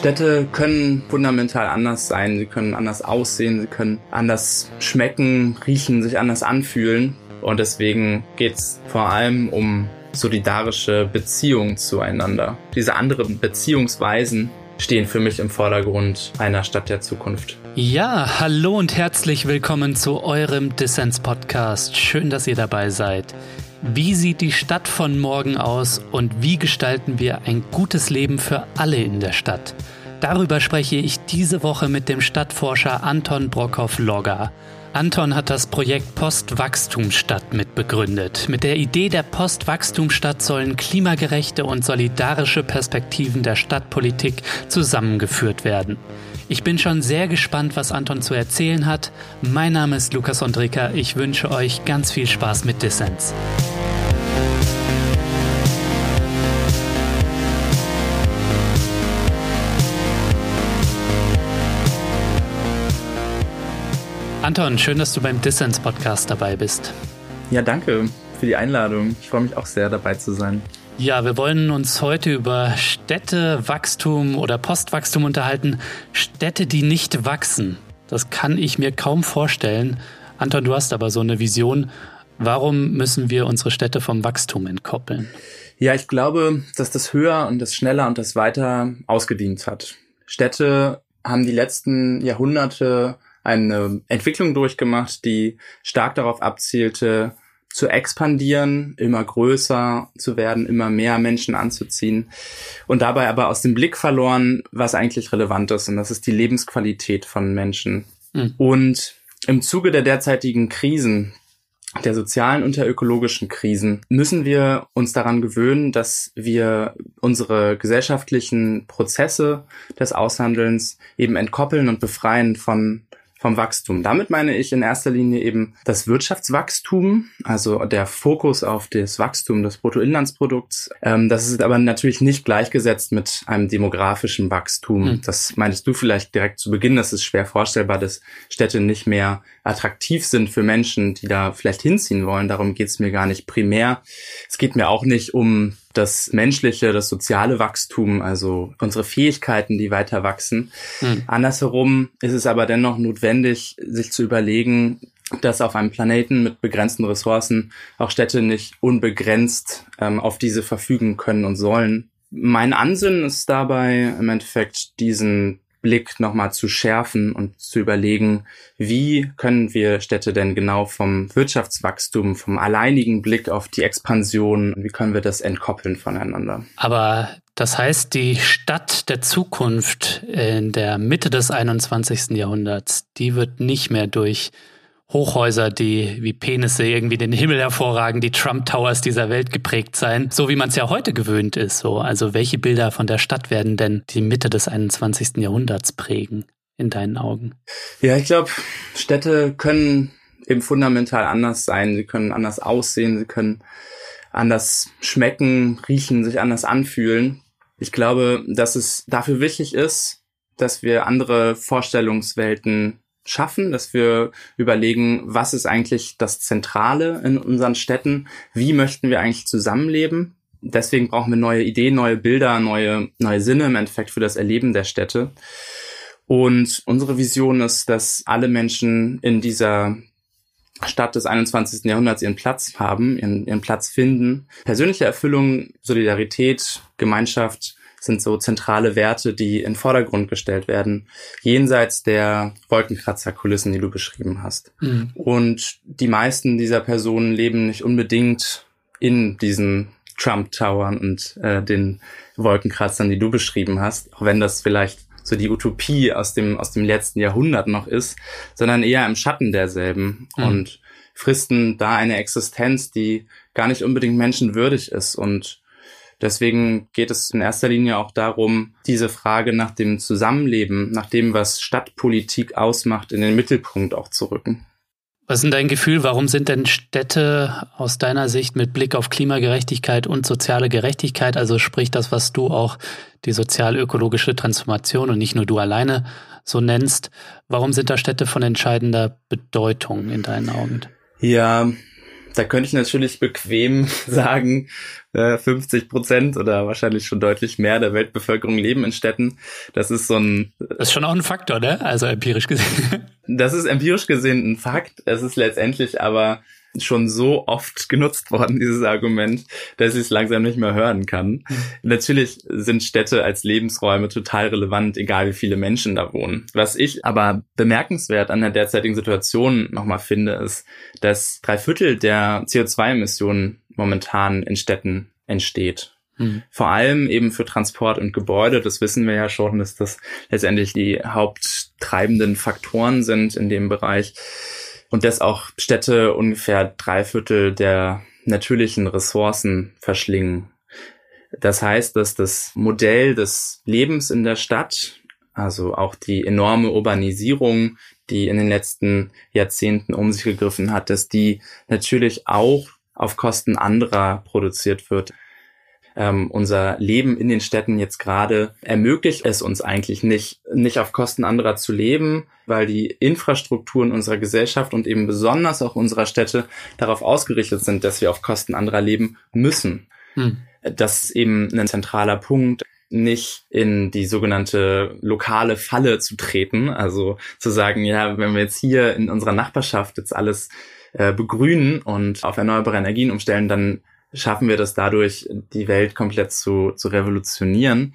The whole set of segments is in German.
Städte können fundamental anders sein, sie können anders aussehen, sie können anders schmecken, riechen, sich anders anfühlen. Und deswegen geht es vor allem um solidarische Beziehungen zueinander. Diese anderen Beziehungsweisen stehen für mich im Vordergrund einer Stadt der Zukunft. Ja, hallo und herzlich willkommen zu eurem Dissens-Podcast. Schön, dass ihr dabei seid. Wie sieht die Stadt von morgen aus und wie gestalten wir ein gutes Leben für alle in der Stadt? Darüber spreche ich diese Woche mit dem Stadtforscher Anton Brockhoff-Logger. Anton hat das Projekt Postwachstumsstadt mitbegründet. Mit der Idee der Postwachstumsstadt sollen klimagerechte und solidarische Perspektiven der Stadtpolitik zusammengeführt werden. Ich bin schon sehr gespannt, was Anton zu erzählen hat. Mein Name ist Lukas Ondrika. Ich wünsche euch ganz viel Spaß mit Dissens. Anton, schön, dass du beim Dissens Podcast dabei bist. Ja, danke für die Einladung. Ich freue mich auch sehr, dabei zu sein. Ja, wir wollen uns heute über Städtewachstum oder Postwachstum unterhalten. Städte, die nicht wachsen. Das kann ich mir kaum vorstellen. Anton, du hast aber so eine Vision. Warum müssen wir unsere Städte vom Wachstum entkoppeln? Ja, ich glaube, dass das höher und das schneller und das weiter ausgedient hat. Städte haben die letzten Jahrhunderte eine Entwicklung durchgemacht, die stark darauf abzielte, zu expandieren, immer größer zu werden, immer mehr Menschen anzuziehen und dabei aber aus dem Blick verloren, was eigentlich relevant ist und das ist die Lebensqualität von Menschen. Mhm. Und im Zuge der derzeitigen Krisen, der sozialen und der ökologischen Krisen, müssen wir uns daran gewöhnen, dass wir unsere gesellschaftlichen Prozesse des Aushandelns eben entkoppeln und befreien von vom Wachstum. Damit meine ich in erster Linie eben das Wirtschaftswachstum, also der Fokus auf das Wachstum des Bruttoinlandsprodukts. Ähm, das ist aber natürlich nicht gleichgesetzt mit einem demografischen Wachstum. Mhm. Das meintest du vielleicht direkt zu Beginn. Das ist schwer vorstellbar, dass Städte nicht mehr attraktiv sind für Menschen, die da vielleicht hinziehen wollen. Darum geht es mir gar nicht primär. Es geht mir auch nicht um das menschliche, das soziale Wachstum, also unsere Fähigkeiten, die weiter wachsen. Mhm. Andersherum ist es aber dennoch notwendig, sich zu überlegen, dass auf einem Planeten mit begrenzten Ressourcen auch Städte nicht unbegrenzt ähm, auf diese verfügen können und sollen. Mein Ansinnen ist dabei im Endeffekt diesen Blick nochmal zu schärfen und zu überlegen, wie können wir Städte denn genau vom Wirtschaftswachstum, vom alleinigen Blick auf die Expansion, wie können wir das entkoppeln voneinander? Aber das heißt, die Stadt der Zukunft in der Mitte des 21. Jahrhunderts, die wird nicht mehr durch Hochhäuser, die wie Penisse irgendwie den Himmel hervorragen, die Trump Towers dieser Welt geprägt sein, so wie man es ja heute gewöhnt ist. So, also welche Bilder von der Stadt werden denn die Mitte des 21. Jahrhunderts prägen in deinen Augen? Ja, ich glaube, Städte können eben fundamental anders sein. Sie können anders aussehen, sie können anders schmecken, riechen, sich anders anfühlen. Ich glaube, dass es dafür wichtig ist, dass wir andere Vorstellungswelten schaffen, dass wir überlegen, was ist eigentlich das Zentrale in unseren Städten, wie möchten wir eigentlich zusammenleben. Deswegen brauchen wir neue Ideen, neue Bilder, neue, neue Sinne im Endeffekt für das Erleben der Städte. Und unsere Vision ist, dass alle Menschen in dieser Stadt des 21. Jahrhunderts ihren Platz haben, ihren, ihren Platz finden. Persönliche Erfüllung, Solidarität, Gemeinschaft sind so zentrale Werte, die in Vordergrund gestellt werden, jenseits der Wolkenkratzerkulissen, die du beschrieben hast. Mhm. Und die meisten dieser Personen leben nicht unbedingt in diesen Trump Towern und äh, den Wolkenkratzern, die du beschrieben hast, auch wenn das vielleicht so die Utopie aus dem aus dem letzten Jahrhundert noch ist, sondern eher im Schatten derselben mhm. und fristen da eine Existenz, die gar nicht unbedingt menschenwürdig ist und Deswegen geht es in erster Linie auch darum, diese Frage nach dem Zusammenleben, nach dem, was Stadtpolitik ausmacht, in den Mittelpunkt auch zu rücken. Was ist denn dein Gefühl? Warum sind denn Städte aus deiner Sicht mit Blick auf Klimagerechtigkeit und soziale Gerechtigkeit, also sprich das, was du auch die sozial-ökologische Transformation und nicht nur du alleine so nennst, warum sind da Städte von entscheidender Bedeutung in deinen Augen? Ja, Da könnte ich natürlich bequem sagen, 50 äh, Prozent oder wahrscheinlich schon deutlich mehr der Weltbevölkerung leben in Städten. Das ist so ein. Das ist schon auch ein Faktor, ne? Also empirisch gesehen. Das ist empirisch gesehen ein Fakt. Es ist letztendlich aber schon so oft genutzt worden, dieses Argument, dass ich es langsam nicht mehr hören kann. Mhm. Natürlich sind Städte als Lebensräume total relevant, egal wie viele Menschen da wohnen. Was ich aber bemerkenswert an der derzeitigen Situation nochmal finde, ist, dass drei Viertel der CO2-Emissionen momentan in Städten entsteht. Mhm. Vor allem eben für Transport und Gebäude, das wissen wir ja schon, dass das letztendlich die haupttreibenden Faktoren sind in dem Bereich und dass auch Städte ungefähr drei Viertel der natürlichen Ressourcen verschlingen. Das heißt, dass das Modell des Lebens in der Stadt, also auch die enorme Urbanisierung, die in den letzten Jahrzehnten um sich gegriffen hat, dass die natürlich auch auf Kosten anderer produziert wird ähm, unser Leben in den Städten jetzt gerade ermöglicht es uns eigentlich nicht, nicht auf Kosten anderer zu leben, weil die Infrastrukturen unserer Gesellschaft und eben besonders auch unserer Städte darauf ausgerichtet sind, dass wir auf Kosten anderer leben müssen. Hm. Das ist eben ein zentraler Punkt nicht in die sogenannte lokale Falle zu treten, also zu sagen, ja, wenn wir jetzt hier in unserer Nachbarschaft jetzt alles äh, begrünen und auf erneuerbare Energien umstellen, dann schaffen wir das dadurch, die Welt komplett zu, zu revolutionieren.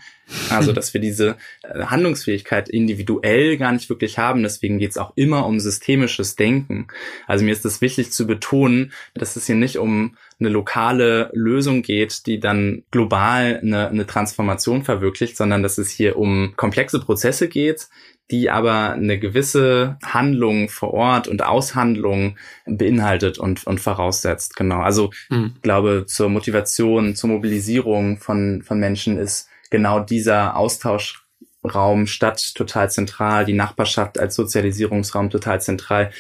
Also, dass wir diese äh, Handlungsfähigkeit individuell gar nicht wirklich haben. Deswegen geht es auch immer um systemisches Denken. Also mir ist es wichtig zu betonen, dass es hier nicht um eine lokale Lösung geht, die dann global eine, eine Transformation verwirklicht, sondern dass es hier um komplexe Prozesse geht, die aber eine gewisse Handlung vor Ort und Aushandlung beinhaltet und, und voraussetzt. Genau. Also mhm. ich glaube, zur Motivation, zur Mobilisierung von, von Menschen ist genau dieser Austauschraum Stadt total zentral, die Nachbarschaft als Sozialisierungsraum total zentral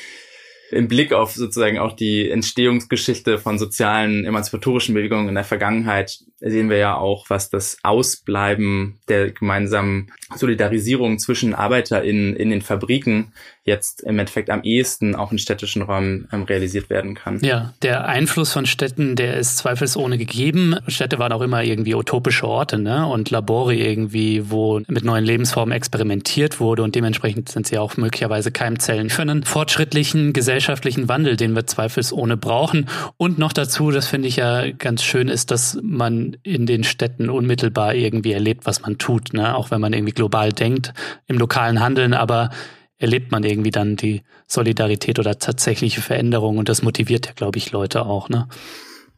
im Blick auf sozusagen auch die Entstehungsgeschichte von sozialen emanzipatorischen Bewegungen in der Vergangenheit sehen wir ja auch, was das Ausbleiben der gemeinsamen Solidarisierung zwischen ArbeiterInnen in den Fabriken jetzt im Endeffekt am ehesten auch in städtischen Räumen ähm, realisiert werden kann. Ja, der Einfluss von Städten, der ist zweifelsohne gegeben. Städte waren auch immer irgendwie utopische Orte ne? und Labore irgendwie, wo mit neuen Lebensformen experimentiert wurde und dementsprechend sind sie auch möglicherweise Keimzellen für einen fortschrittlichen gesellschaftlichen Wandel, den wir zweifelsohne brauchen. Und noch dazu, das finde ich ja ganz schön, ist, dass man in den Städten unmittelbar irgendwie erlebt, was man tut, ne? auch wenn man irgendwie global denkt im lokalen Handeln, aber erlebt man irgendwie dann die Solidarität oder tatsächliche Veränderung und das motiviert ja, glaube ich, Leute auch, ne?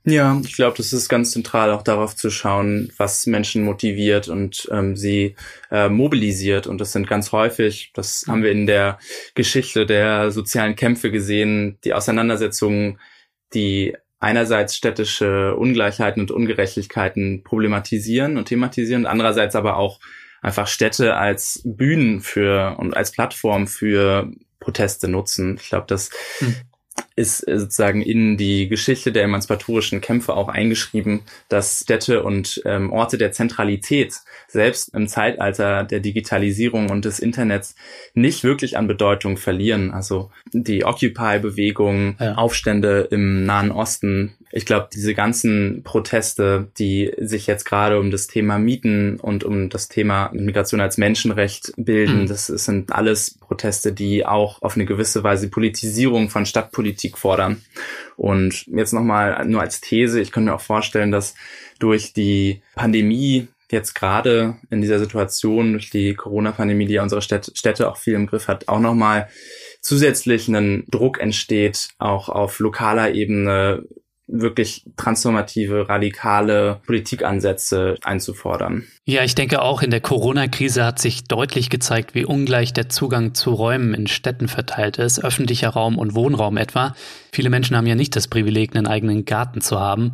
Ja, ich glaube, das ist ganz zentral, auch darauf zu schauen, was Menschen motiviert und ähm, sie äh, mobilisiert. Und das sind ganz häufig, das haben wir in der Geschichte der sozialen Kämpfe gesehen, die Auseinandersetzungen, die einerseits städtische Ungleichheiten und Ungerechtigkeiten problematisieren und thematisieren, andererseits aber auch einfach Städte als Bühnen für und als Plattform für Proteste nutzen. Ich glaube, das hm ist sozusagen in die Geschichte der emanzipatorischen Kämpfe auch eingeschrieben, dass Städte und ähm, Orte der Zentralität selbst im Zeitalter der Digitalisierung und des Internets nicht wirklich an Bedeutung verlieren. Also die Occupy-Bewegung, ja. Aufstände im Nahen Osten, ich glaube, diese ganzen Proteste, die sich jetzt gerade um das Thema Mieten und um das Thema Migration als Menschenrecht bilden, mhm. das sind alles Proteste, die auch auf eine gewisse Weise Politisierung von Stadtpolitik fordern. Und jetzt nochmal nur als These, ich könnte mir auch vorstellen, dass durch die Pandemie jetzt gerade in dieser Situation, durch die Corona-Pandemie, die ja unsere Städte auch viel im Griff hat, auch nochmal zusätzlich einen Druck entsteht, auch auf lokaler Ebene wirklich transformative, radikale Politikansätze einzufordern. Ja, ich denke auch in der Corona-Krise hat sich deutlich gezeigt, wie ungleich der Zugang zu Räumen in Städten verteilt ist, öffentlicher Raum und Wohnraum etwa. Viele Menschen haben ja nicht das Privileg, einen eigenen Garten zu haben.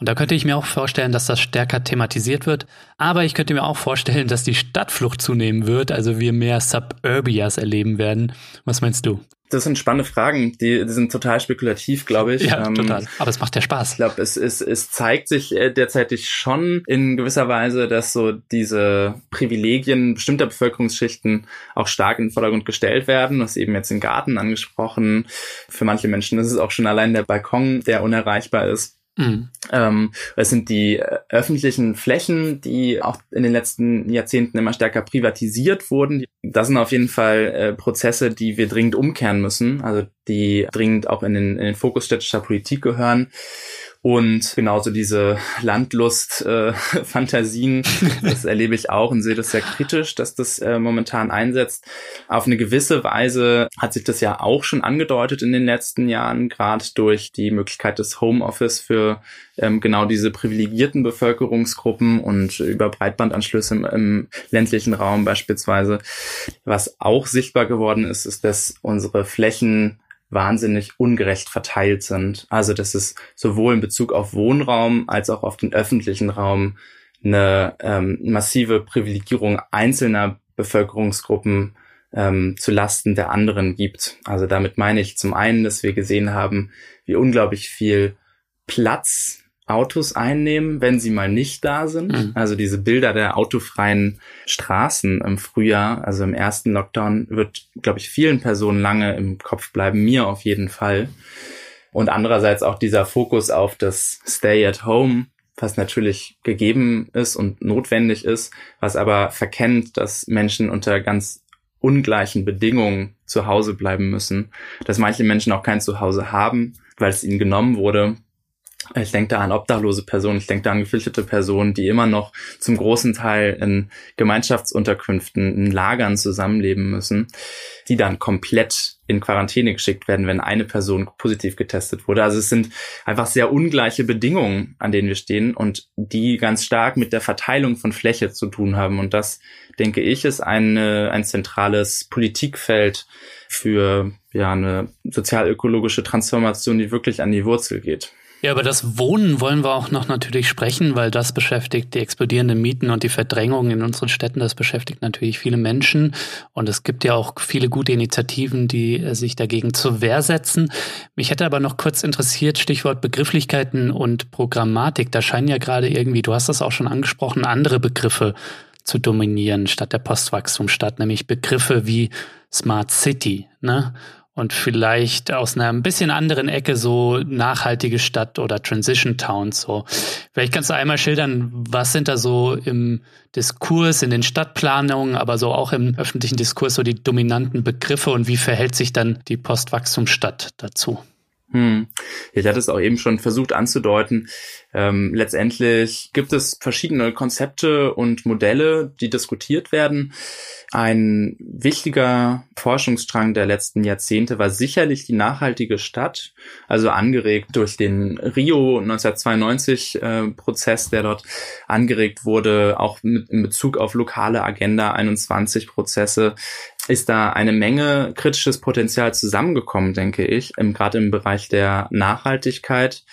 Und da könnte ich mir auch vorstellen, dass das stärker thematisiert wird. Aber ich könnte mir auch vorstellen, dass die Stadtflucht zunehmen wird, also wir mehr Suburbias erleben werden. Was meinst du? Das sind spannende Fragen, die, die sind total spekulativ, glaube ich. Ja, ähm, total. Aber es macht ja Spaß. Ich glaube, es, es, es zeigt sich äh, derzeitig schon in gewisser Weise, dass so diese Privilegien bestimmter Bevölkerungsschichten auch stark in den Vordergrund gestellt werden. Du hast eben jetzt den Garten angesprochen. Für manche Menschen ist es auch schon allein der Balkon, der unerreichbar ist. Mhm. Ähm, es sind die äh, öffentlichen Flächen, die auch in den letzten Jahrzehnten immer stärker privatisiert wurden. Das sind auf jeden Fall äh, Prozesse, die wir dringend umkehren müssen, also die dringend auch in den, in den Fokus städtischer Politik gehören. Und genauso diese Landlust-Fantasien, äh, das erlebe ich auch und sehe das sehr kritisch, dass das äh, momentan einsetzt. Auf eine gewisse Weise hat sich das ja auch schon angedeutet in den letzten Jahren, gerade durch die Möglichkeit des Homeoffice für ähm, genau diese privilegierten Bevölkerungsgruppen und über Breitbandanschlüsse im, im ländlichen Raum beispielsweise. Was auch sichtbar geworden ist, ist, dass unsere Flächen wahnsinnig ungerecht verteilt sind. Also dass es sowohl in Bezug auf Wohnraum als auch auf den öffentlichen Raum eine ähm, massive Privilegierung einzelner Bevölkerungsgruppen ähm, zu Lasten der anderen gibt. Also damit meine ich zum einen, dass wir gesehen haben, wie unglaublich viel Platz Autos einnehmen, wenn sie mal nicht da sind. Mhm. Also diese Bilder der autofreien Straßen im Frühjahr, also im ersten Lockdown, wird, glaube ich, vielen Personen lange im Kopf bleiben, mir auf jeden Fall. Und andererseits auch dieser Fokus auf das Stay at Home, was natürlich gegeben ist und notwendig ist, was aber verkennt, dass Menschen unter ganz ungleichen Bedingungen zu Hause bleiben müssen, dass manche Menschen auch kein Zuhause haben, weil es ihnen genommen wurde ich denke da an obdachlose Personen, ich denke da an geflüchtete Personen, die immer noch zum großen Teil in Gemeinschaftsunterkünften, in Lagern zusammenleben müssen, die dann komplett in Quarantäne geschickt werden, wenn eine Person positiv getestet wurde. Also es sind einfach sehr ungleiche Bedingungen, an denen wir stehen und die ganz stark mit der Verteilung von Fläche zu tun haben. Und das, denke ich, ist eine, ein zentrales Politikfeld für ja, eine sozialökologische Transformation, die wirklich an die Wurzel geht. Ja, über das Wohnen wollen wir auch noch natürlich sprechen, weil das beschäftigt die explodierenden Mieten und die Verdrängung in unseren Städten. Das beschäftigt natürlich viele Menschen. Und es gibt ja auch viele gute Initiativen, die äh, sich dagegen zur Wehr setzen. Mich hätte aber noch kurz interessiert, Stichwort Begrifflichkeiten und Programmatik. Da scheinen ja gerade irgendwie, du hast das auch schon angesprochen, andere Begriffe zu dominieren statt der Postwachstumsstadt, nämlich Begriffe wie Smart City. Ne? Und vielleicht aus einer ein bisschen anderen Ecke so nachhaltige Stadt oder Transition Towns so. Vielleicht kannst du einmal schildern, was sind da so im Diskurs, in den Stadtplanungen, aber so auch im öffentlichen Diskurs so die dominanten Begriffe und wie verhält sich dann die Postwachstumsstadt dazu? Hm. Ich hatte es auch eben schon versucht anzudeuten. Ähm, letztendlich gibt es verschiedene Konzepte und Modelle, die diskutiert werden. Ein wichtiger Forschungsstrang der letzten Jahrzehnte war sicherlich die nachhaltige Stadt, also angeregt durch den Rio 1992 äh, Prozess, der dort angeregt wurde, auch mit, in Bezug auf lokale Agenda 21 Prozesse ist da eine Menge kritisches Potenzial zusammengekommen, denke ich, gerade im Bereich der Nachhaltigkeit,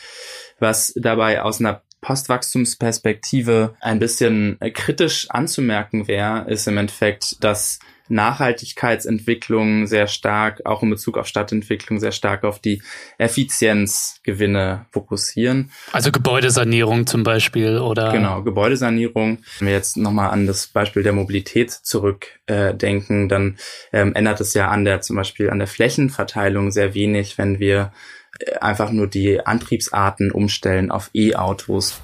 was dabei aus einer Postwachstumsperspektive ein bisschen kritisch anzumerken wäre, ist im Endeffekt, dass Nachhaltigkeitsentwicklung sehr stark, auch in Bezug auf Stadtentwicklung, sehr stark auf die Effizienzgewinne fokussieren. Also Gebäudesanierung zum Beispiel oder? Genau, Gebäudesanierung. Wenn wir jetzt nochmal an das Beispiel der Mobilität zurückdenken, äh, dann ähm, ändert es ja an der, zum Beispiel an der Flächenverteilung sehr wenig, wenn wir äh, einfach nur die Antriebsarten umstellen auf E-Autos.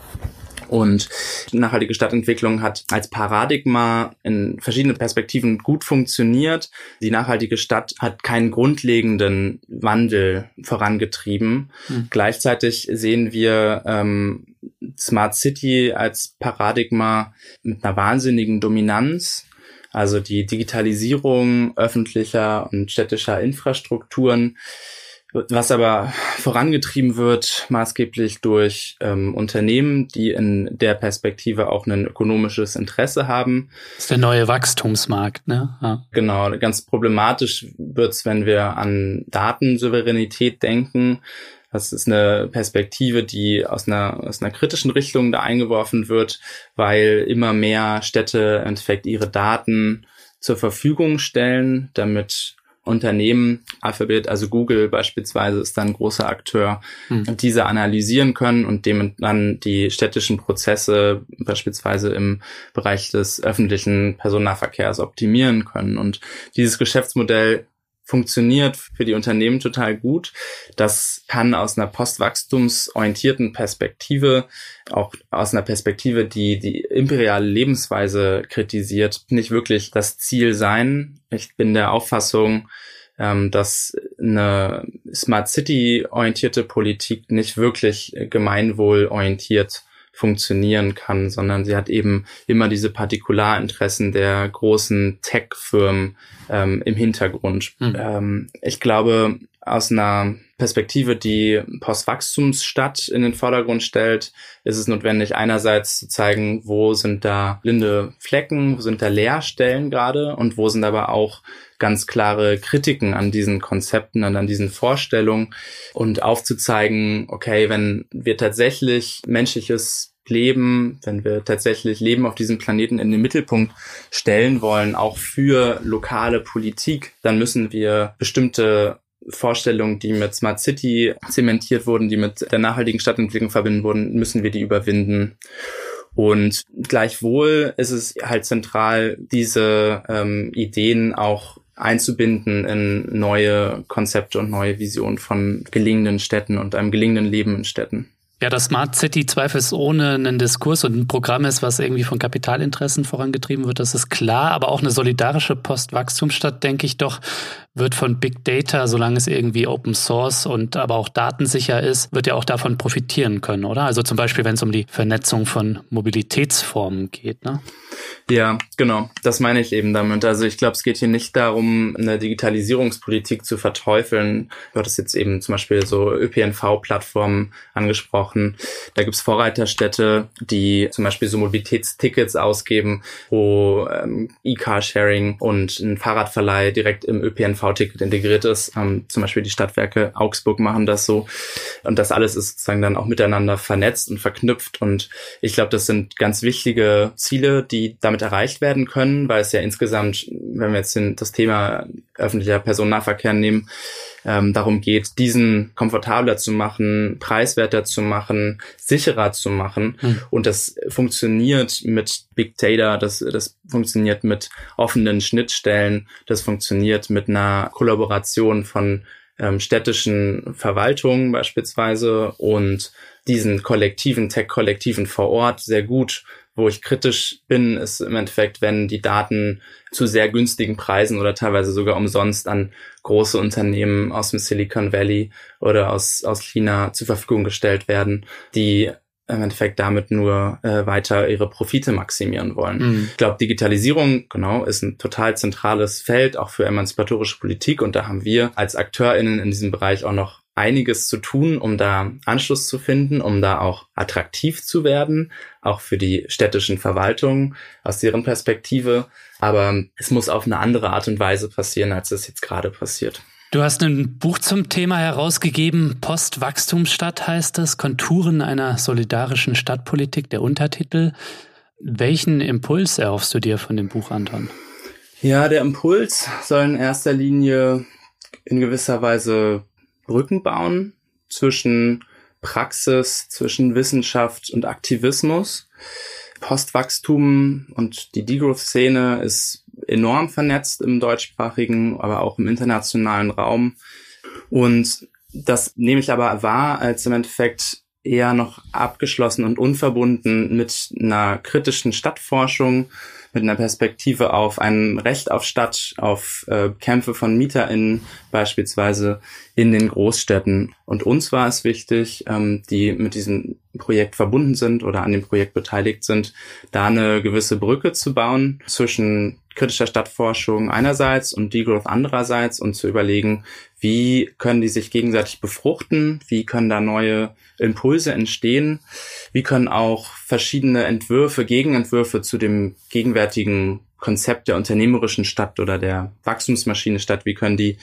Und nachhaltige Stadtentwicklung hat als Paradigma in verschiedenen Perspektiven gut funktioniert. Die nachhaltige Stadt hat keinen grundlegenden Wandel vorangetrieben. Mhm. Gleichzeitig sehen wir ähm, Smart City als Paradigma mit einer wahnsinnigen Dominanz. Also die Digitalisierung öffentlicher und städtischer Infrastrukturen was aber vorangetrieben wird, maßgeblich durch ähm, Unternehmen, die in der Perspektive auch ein ökonomisches Interesse haben. Das ist der neue Wachstumsmarkt, ne? Ja. Genau, ganz problematisch wird's, wenn wir an Datensouveränität denken. Das ist eine Perspektive, die aus einer, aus einer kritischen Richtung da eingeworfen wird, weil immer mehr Städte im Endeffekt ihre Daten zur Verfügung stellen, damit Unternehmen, Alphabet, also Google beispielsweise ist dann ein großer Akteur, mhm. diese analysieren können und dem dann die städtischen Prozesse beispielsweise im Bereich des öffentlichen Personennahverkehrs optimieren können. Und dieses Geschäftsmodell funktioniert für die Unternehmen total gut. Das kann aus einer postwachstumsorientierten Perspektive, auch aus einer Perspektive, die die imperiale Lebensweise kritisiert, nicht wirklich das Ziel sein. Ich bin der Auffassung, ähm, dass eine Smart City orientierte Politik nicht wirklich gemeinwohlorientiert funktionieren kann, sondern sie hat eben immer diese Partikularinteressen der großen Tech-Firmen ähm, im Hintergrund. Mhm. Ähm, ich glaube, aus einer Perspektive, die Postwachstumsstadt in den Vordergrund stellt, ist es notwendig, einerseits zu zeigen, wo sind da blinde Flecken, wo sind da Leerstellen gerade und wo sind aber auch ganz klare Kritiken an diesen Konzepten und an diesen Vorstellungen und aufzuzeigen, okay, wenn wir tatsächlich menschliches Leben, wenn wir tatsächlich Leben auf diesem Planeten in den Mittelpunkt stellen wollen, auch für lokale Politik, dann müssen wir bestimmte Vorstellungen, die mit Smart City zementiert wurden, die mit der nachhaltigen Stadtentwicklung verbinden wurden, müssen wir die überwinden. Und gleichwohl ist es halt zentral, diese ähm, Ideen auch einzubinden in neue Konzepte und neue Visionen von gelingenden Städten und einem gelingenden Leben in Städten. Ja, das Smart City zweifelsohne ein Diskurs und ein Programm ist, was irgendwie von Kapitalinteressen vorangetrieben wird, das ist klar. Aber auch eine solidarische Postwachstumsstadt, denke ich doch, wird von Big Data, solange es irgendwie Open Source und aber auch datensicher ist, wird ja auch davon profitieren können, oder? Also zum Beispiel, wenn es um die Vernetzung von Mobilitätsformen geht, ne? Ja, genau. Das meine ich eben damit. Also ich glaube, es geht hier nicht darum, eine Digitalisierungspolitik zu verteufeln. Du hattest jetzt eben zum Beispiel so ÖPNV-Plattformen angesprochen. Da gibt's Vorreiterstädte, die zum Beispiel so Mobilitätstickets ausgeben, wo ähm, E-Car-Sharing und ein Fahrradverleih direkt im ÖPNV-Ticket integriert ist. Ähm, zum Beispiel die Stadtwerke Augsburg machen das so. Und das alles ist sozusagen dann auch miteinander vernetzt und verknüpft. Und ich glaube, das sind ganz wichtige Ziele, die damit erreicht werden können, weil es ja insgesamt, wenn wir jetzt das Thema öffentlicher Personennahverkehr nehmen, ähm, darum geht, diesen komfortabler zu machen, preiswerter zu machen, sicherer zu machen. Mhm. Und das funktioniert mit Big Data, das, das funktioniert mit offenen Schnittstellen, das funktioniert mit einer Kollaboration von ähm, städtischen Verwaltungen beispielsweise und diesen kollektiven Tech-Kollektiven vor Ort sehr gut wo ich kritisch bin, ist im Endeffekt, wenn die Daten zu sehr günstigen Preisen oder teilweise sogar umsonst an große Unternehmen aus dem Silicon Valley oder aus, aus China zur Verfügung gestellt werden, die im Endeffekt damit nur äh, weiter ihre Profite maximieren wollen. Mhm. Ich glaube, Digitalisierung, genau, ist ein total zentrales Feld, auch für emanzipatorische Politik. Und da haben wir als AkteurInnen in diesem Bereich auch noch einiges zu tun, um da Anschluss zu finden, um da auch attraktiv zu werden, auch für die städtischen Verwaltungen aus deren Perspektive. Aber es muss auf eine andere Art und Weise passieren, als es jetzt gerade passiert. Du hast ein Buch zum Thema herausgegeben, Postwachstumsstadt heißt es, Konturen einer solidarischen Stadtpolitik, der Untertitel. Welchen Impuls erhoffst du dir von dem Buch, Anton? Ja, der Impuls soll in erster Linie in gewisser Weise Brücken bauen zwischen Praxis, zwischen Wissenschaft und Aktivismus. Postwachstum und die Degrowth-Szene ist enorm vernetzt im deutschsprachigen, aber auch im internationalen Raum. Und das nehme ich aber wahr als im Endeffekt eher noch abgeschlossen und unverbunden mit einer kritischen Stadtforschung, mit einer Perspektive auf ein Recht auf Stadt, auf äh, Kämpfe von MieterInnen beispielsweise in den Großstädten. Und uns war es wichtig, ähm, die mit diesem Projekt verbunden sind oder an dem Projekt beteiligt sind, da eine gewisse Brücke zu bauen zwischen kritischer Stadtforschung einerseits und Degrowth andererseits und zu überlegen, Wie können die sich gegenseitig befruchten? Wie können da neue Impulse entstehen? Wie können auch verschiedene Entwürfe, Gegenentwürfe zu dem gegenwärtigen Konzept der unternehmerischen Stadt oder der Wachstumsmaschine Stadt, wie können die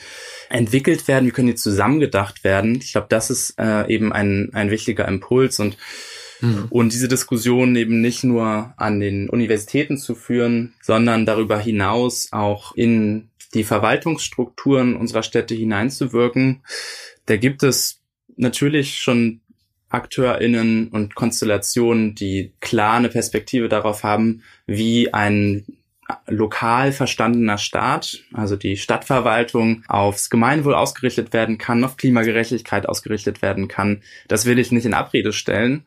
entwickelt werden, wie können die zusammengedacht werden? Ich glaube, das ist äh, eben ein, ein wichtiger Impuls und mhm. und diese Diskussion eben nicht nur an den Universitäten zu führen, sondern darüber hinaus auch in die Verwaltungsstrukturen unserer Städte hineinzuwirken. Da gibt es natürlich schon AkteurInnen und Konstellationen, die klar eine Perspektive darauf haben, wie ein lokal verstandener Staat, also die Stadtverwaltung, aufs Gemeinwohl ausgerichtet werden kann, auf Klimagerechtigkeit ausgerichtet werden kann. Das will ich nicht in Abrede stellen.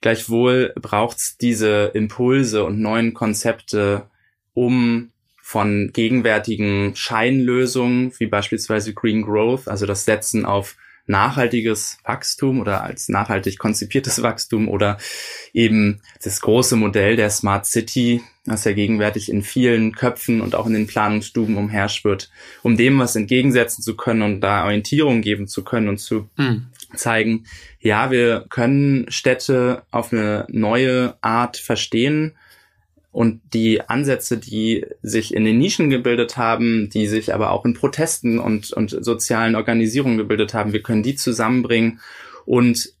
Gleichwohl braucht es diese Impulse und neuen Konzepte, um von gegenwärtigen Scheinlösungen, wie beispielsweise Green Growth, also das Setzen auf nachhaltiges Wachstum oder als nachhaltig konzipiertes Wachstum oder eben das große Modell der Smart City, das ja gegenwärtig in vielen Köpfen und auch in den Planungsstuben umherschwirrt, um dem was entgegensetzen zu können und da Orientierung geben zu können und zu mhm. zeigen, ja, wir können Städte auf eine neue Art verstehen, und die Ansätze, die sich in den Nischen gebildet haben, die sich aber auch in Protesten und, und sozialen Organisierungen gebildet haben, wir können die zusammenbringen und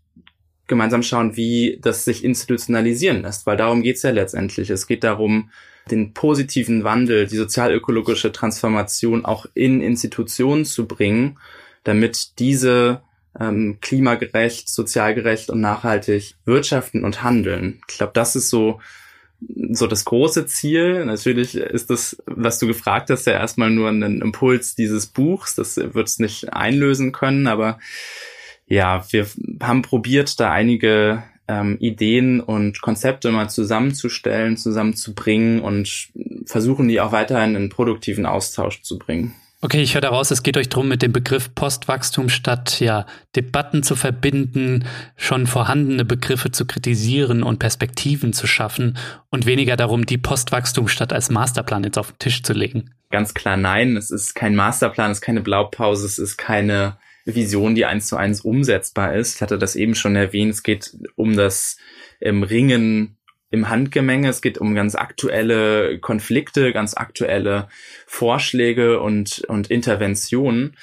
gemeinsam schauen, wie das sich institutionalisieren lässt, weil darum geht's ja letztendlich. Es geht darum, den positiven Wandel, die sozialökologische Transformation auch in Institutionen zu bringen, damit diese ähm, klimagerecht, sozialgerecht und nachhaltig wirtschaften und handeln. Ich glaube, das ist so so das große Ziel. Natürlich ist das, was du gefragt hast, ja erstmal nur ein Impuls dieses Buchs. Das wird es nicht einlösen können, aber ja, wir haben probiert, da einige ähm, Ideen und Konzepte mal zusammenzustellen, zusammenzubringen und versuchen die auch weiterhin in produktiven Austausch zu bringen. Okay, ich höre daraus, es geht euch darum, mit dem Begriff Postwachstum statt ja Debatten zu verbinden, schon vorhandene Begriffe zu kritisieren und Perspektiven zu schaffen und weniger darum, die Postwachstum statt als Masterplan jetzt auf den Tisch zu legen. Ganz klar nein, es ist kein Masterplan, es ist keine Blaupause, es ist keine Vision, die eins zu eins umsetzbar ist. Ich hatte das eben schon erwähnt, es geht um das ähm, Ringen im Handgemenge. Es geht um ganz aktuelle Konflikte, ganz aktuelle Vorschläge und, und Interventionen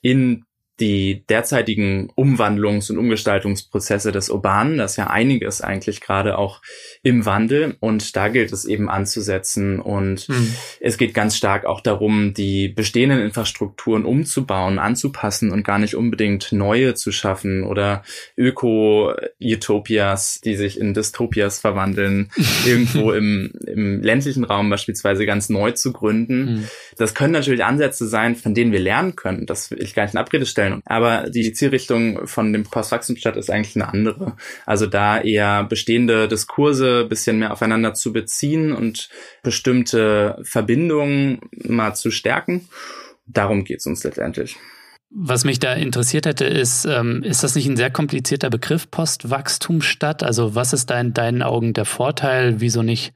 in die derzeitigen Umwandlungs- und Umgestaltungsprozesse des Urbanen, das ist ja einiges eigentlich gerade auch im Wandel und da gilt es eben anzusetzen und mhm. es geht ganz stark auch darum, die bestehenden Infrastrukturen umzubauen, anzupassen und gar nicht unbedingt neue zu schaffen oder Öko-Utopias, die sich in Dystopias verwandeln, irgendwo im, im ländlichen Raum beispielsweise ganz neu zu gründen. Mhm. Das können natürlich Ansätze sein, von denen wir lernen können, das will ich gar nicht in Abrede stellen Meinung. Aber die Zielrichtung von dem Postwachstumsstadt ist eigentlich eine andere. Also da eher bestehende Diskurse bisschen mehr aufeinander zu beziehen und bestimmte Verbindungen mal zu stärken. Darum geht es uns letztendlich. Was mich da interessiert hätte, ist, ähm, ist das nicht ein sehr komplizierter Begriff, Postwachstumsstadt? Also was ist da in deinen Augen der Vorteil? Wieso nicht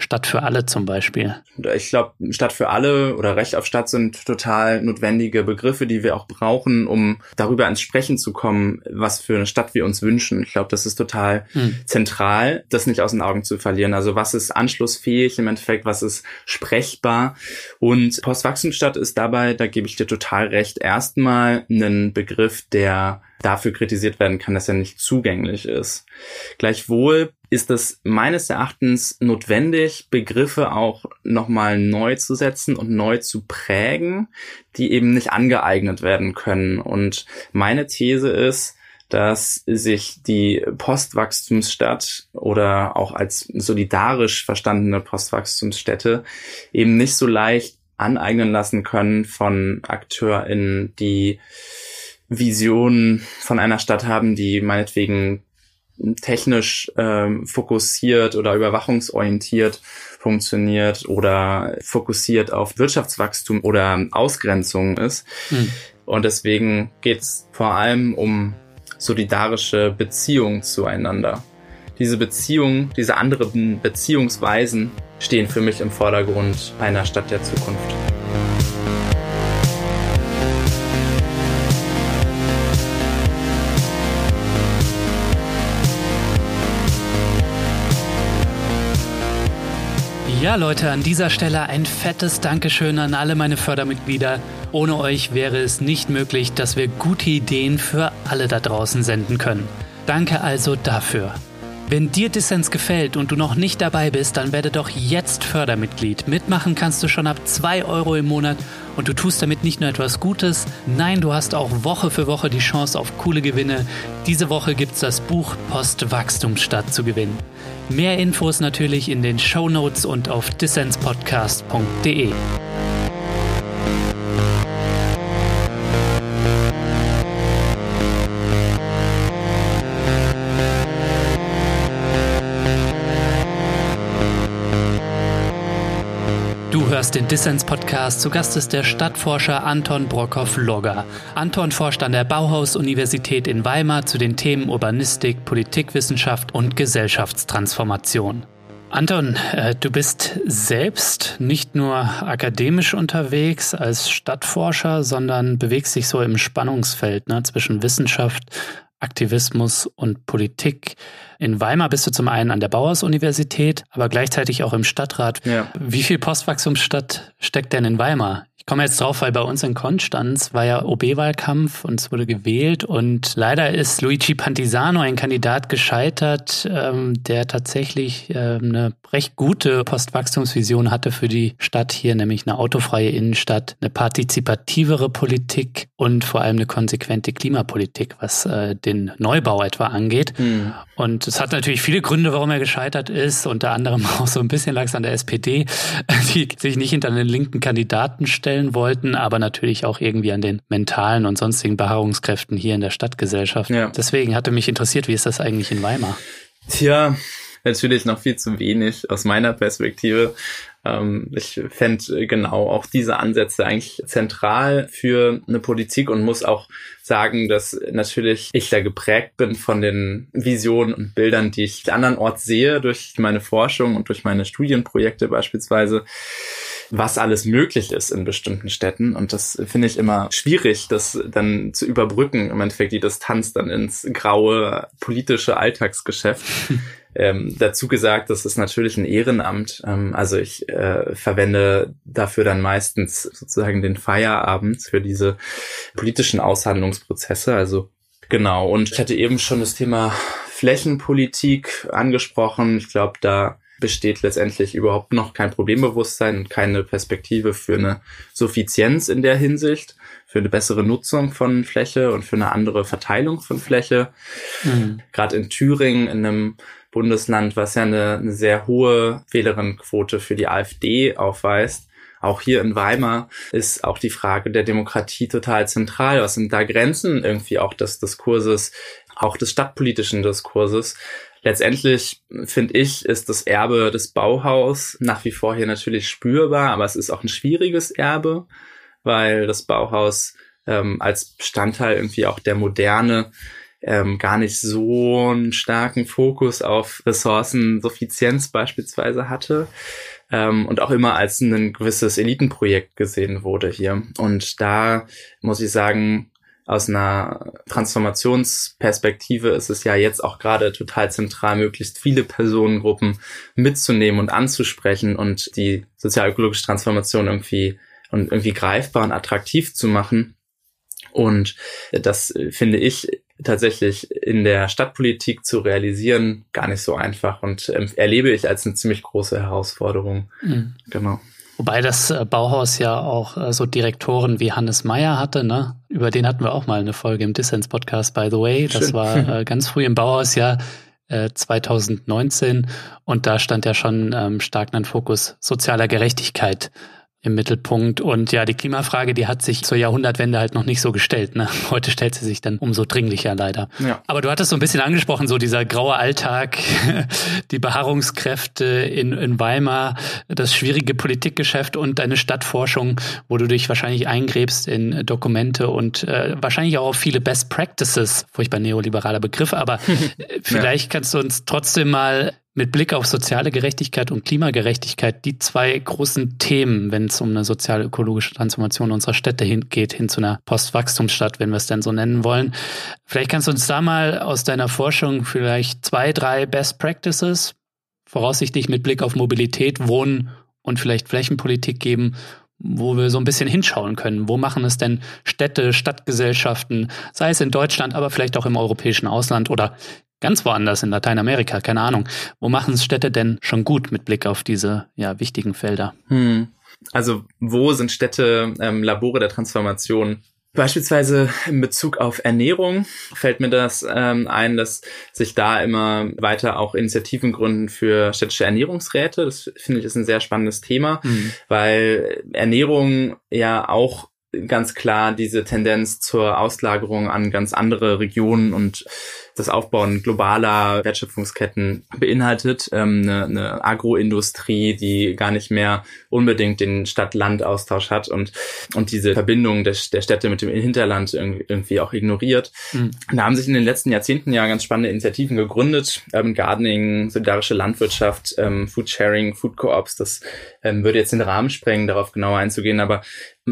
Stadt für alle zum Beispiel? Ich glaube, Stadt für alle oder Recht auf Stadt sind total notwendige Begriffe, die wir auch brauchen, um darüber ins Sprechen zu kommen, was für eine Stadt wir uns wünschen. Ich glaube, das ist total hm. zentral, das nicht aus den Augen zu verlieren. Also was ist anschlussfähig im Endeffekt, was ist sprechbar? Und Postwachstumsstadt ist dabei, da gebe ich dir total recht, erstmal ein Begriff, der dafür kritisiert werden kann, dass er nicht zugänglich ist. Gleichwohl ist es meines Erachtens notwendig, Begriffe auch nochmal neu zu setzen und neu zu prägen, die eben nicht angeeignet werden können. Und meine These ist, dass sich die Postwachstumsstadt oder auch als solidarisch verstandene Postwachstumsstädte eben nicht so leicht aneignen lassen können von AkteurInnen, die Visionen von einer Stadt haben, die meinetwegen technisch ähm, fokussiert oder überwachungsorientiert funktioniert oder fokussiert auf Wirtschaftswachstum oder Ausgrenzung ist. Hm. Und deswegen geht es vor allem um solidarische Beziehungen zueinander. Diese Beziehungen, diese anderen Beziehungsweisen stehen für mich im Vordergrund einer Stadt der Zukunft. Ja, Leute, an dieser Stelle ein fettes Dankeschön an alle meine Fördermitglieder. Ohne euch wäre es nicht möglich, dass wir gute Ideen für alle da draußen senden können. Danke also dafür. Wenn dir Dissens gefällt und du noch nicht dabei bist, dann werde doch jetzt Fördermitglied. Mitmachen kannst du schon ab 2 Euro im Monat und du tust damit nicht nur etwas Gutes, nein, du hast auch Woche für Woche die Chance auf coole Gewinne. Diese Woche gibt's das Buch Postwachstumsstadt zu gewinnen. Mehr Infos natürlich in den Show Notes und auf dissenspodcast.de. Hörst den Dissens-Podcast. Zu Gast ist der Stadtforscher Anton Brockhoff-Logger. Anton forscht an der Bauhaus-Universität in Weimar zu den Themen Urbanistik, Politikwissenschaft und Gesellschaftstransformation. Anton, äh, du bist selbst nicht nur akademisch unterwegs als Stadtforscher, sondern bewegst dich so im Spannungsfeld ne, zwischen Wissenschaft, Aktivismus und Politik. In Weimar bist du zum einen an der Bauhaus-Universität, aber gleichzeitig auch im Stadtrat. Ja. Wie viel Postwachstumsstadt steckt denn in Weimar? Komme jetzt drauf, weil bei uns in Konstanz war ja OB-Wahlkampf und es wurde gewählt und leider ist Luigi Pantisano, ein Kandidat, gescheitert, ähm, der tatsächlich ähm, eine recht gute Postwachstumsvision hatte für die Stadt hier, nämlich eine autofreie Innenstadt, eine partizipativere Politik und vor allem eine konsequente Klimapolitik, was äh, den Neubau etwa angeht. Mhm. Und es hat natürlich viele Gründe, warum er gescheitert ist. Unter anderem auch so ein bisschen lag es an der SPD, die sich nicht hinter einen linken Kandidaten stellen stellen wollten, aber natürlich auch irgendwie an den mentalen und sonstigen Beharrungskräften hier in der Stadtgesellschaft. Ja. Deswegen hatte mich interessiert, wie ist das eigentlich in Weimar? Tja, natürlich noch viel zu wenig aus meiner Perspektive. Ähm, ich fände genau auch diese Ansätze eigentlich zentral für eine Politik und muss auch sagen, dass natürlich ich da geprägt bin von den Visionen und Bildern, die ich andernorts sehe durch meine Forschung und durch meine Studienprojekte beispielsweise was alles möglich ist in bestimmten Städten. Und das finde ich immer schwierig, das dann zu überbrücken, im Endeffekt die Distanz dann ins graue politische Alltagsgeschäft. Ähm, dazu gesagt, das ist natürlich ein Ehrenamt. Ähm, also ich äh, verwende dafür dann meistens sozusagen den Feierabend für diese politischen Aushandlungsprozesse. Also genau. Und ich hatte eben schon das Thema Flächenpolitik angesprochen. Ich glaube, da besteht letztendlich überhaupt noch kein Problembewusstsein und keine Perspektive für eine Suffizienz in der Hinsicht, für eine bessere Nutzung von Fläche und für eine andere Verteilung von Fläche. Mhm. Gerade in Thüringen, in einem Bundesland, was ja eine, eine sehr hohe Wählerinnenquote für die AfD aufweist, auch hier in Weimar ist auch die Frage der Demokratie total zentral. Was sind da Grenzen irgendwie auch des Diskurses, auch des stadtpolitischen Diskurses? Letztendlich finde ich, ist das Erbe des Bauhaus nach wie vor hier natürlich spürbar, aber es ist auch ein schwieriges Erbe, weil das Bauhaus ähm, als Bestandteil irgendwie auch der Moderne ähm, gar nicht so einen starken Fokus auf Ressourcensuffizienz beispielsweise hatte ähm, und auch immer als ein gewisses Elitenprojekt gesehen wurde hier. Und da muss ich sagen, aus einer Transformationsperspektive ist es ja jetzt auch gerade total zentral, möglichst viele Personengruppen mitzunehmen und anzusprechen und die sozialökologische Transformation irgendwie und irgendwie greifbar und attraktiv zu machen. Und das finde ich tatsächlich in der Stadtpolitik zu realisieren gar nicht so einfach und ähm, erlebe ich als eine ziemlich große Herausforderung. Mhm. Genau. Wobei das äh, Bauhaus ja auch äh, so Direktoren wie Hannes Meyer hatte, ne? Über den hatten wir auch mal eine Folge im Dissens-Podcast, by the way. Das Schön. war äh, ganz früh im Bauhaus ja 2019 und da stand ja schon ähm, stark ein Fokus sozialer Gerechtigkeit im Mittelpunkt. Und ja, die Klimafrage, die hat sich zur Jahrhundertwende halt noch nicht so gestellt. Ne? Heute stellt sie sich dann umso dringlicher leider. Ja. Aber du hattest so ein bisschen angesprochen, so dieser graue Alltag, die Beharrungskräfte in, in Weimar, das schwierige Politikgeschäft und deine Stadtforschung, wo du dich wahrscheinlich eingräbst in Dokumente und äh, wahrscheinlich auch auf viele Best Practices, furchtbar neoliberaler Begriff, aber vielleicht ja. kannst du uns trotzdem mal mit Blick auf soziale Gerechtigkeit und Klimagerechtigkeit die zwei großen Themen, wenn es um eine sozial-ökologische Transformation unserer Städte hingeht, hin zu einer Postwachstumsstadt, wenn wir es denn so nennen wollen. Vielleicht kannst du uns da mal aus deiner Forschung vielleicht zwei, drei Best Practices voraussichtlich mit Blick auf Mobilität, Wohnen und vielleicht Flächenpolitik geben, wo wir so ein bisschen hinschauen können. Wo machen es denn Städte, Stadtgesellschaften, sei es in Deutschland, aber vielleicht auch im europäischen Ausland oder ganz woanders in Lateinamerika, keine Ahnung. Wo machen es Städte denn schon gut mit Blick auf diese ja, wichtigen Felder? Hm. Also wo sind Städte ähm, Labore der Transformation? Beispielsweise in Bezug auf Ernährung fällt mir das ähm, ein, dass sich da immer weiter auch Initiativen gründen für städtische Ernährungsräte. Das finde ich ist ein sehr spannendes Thema, mhm. weil Ernährung ja auch ganz klar diese Tendenz zur Auslagerung an ganz andere Regionen und das Aufbauen globaler Wertschöpfungsketten beinhaltet. Ähm, eine, eine Agroindustrie, die gar nicht mehr unbedingt den Stadt-Land-Austausch hat und, und diese Verbindung der, der Städte mit dem Hinterland irgendwie auch ignoriert. Mhm. Da haben sich in den letzten Jahrzehnten ja ganz spannende Initiativen gegründet. Urban Gardening, solidarische Landwirtschaft, ähm, Food Sharing, Food Co-ops. Das ähm, würde jetzt den Rahmen sprengen, darauf genauer einzugehen. Aber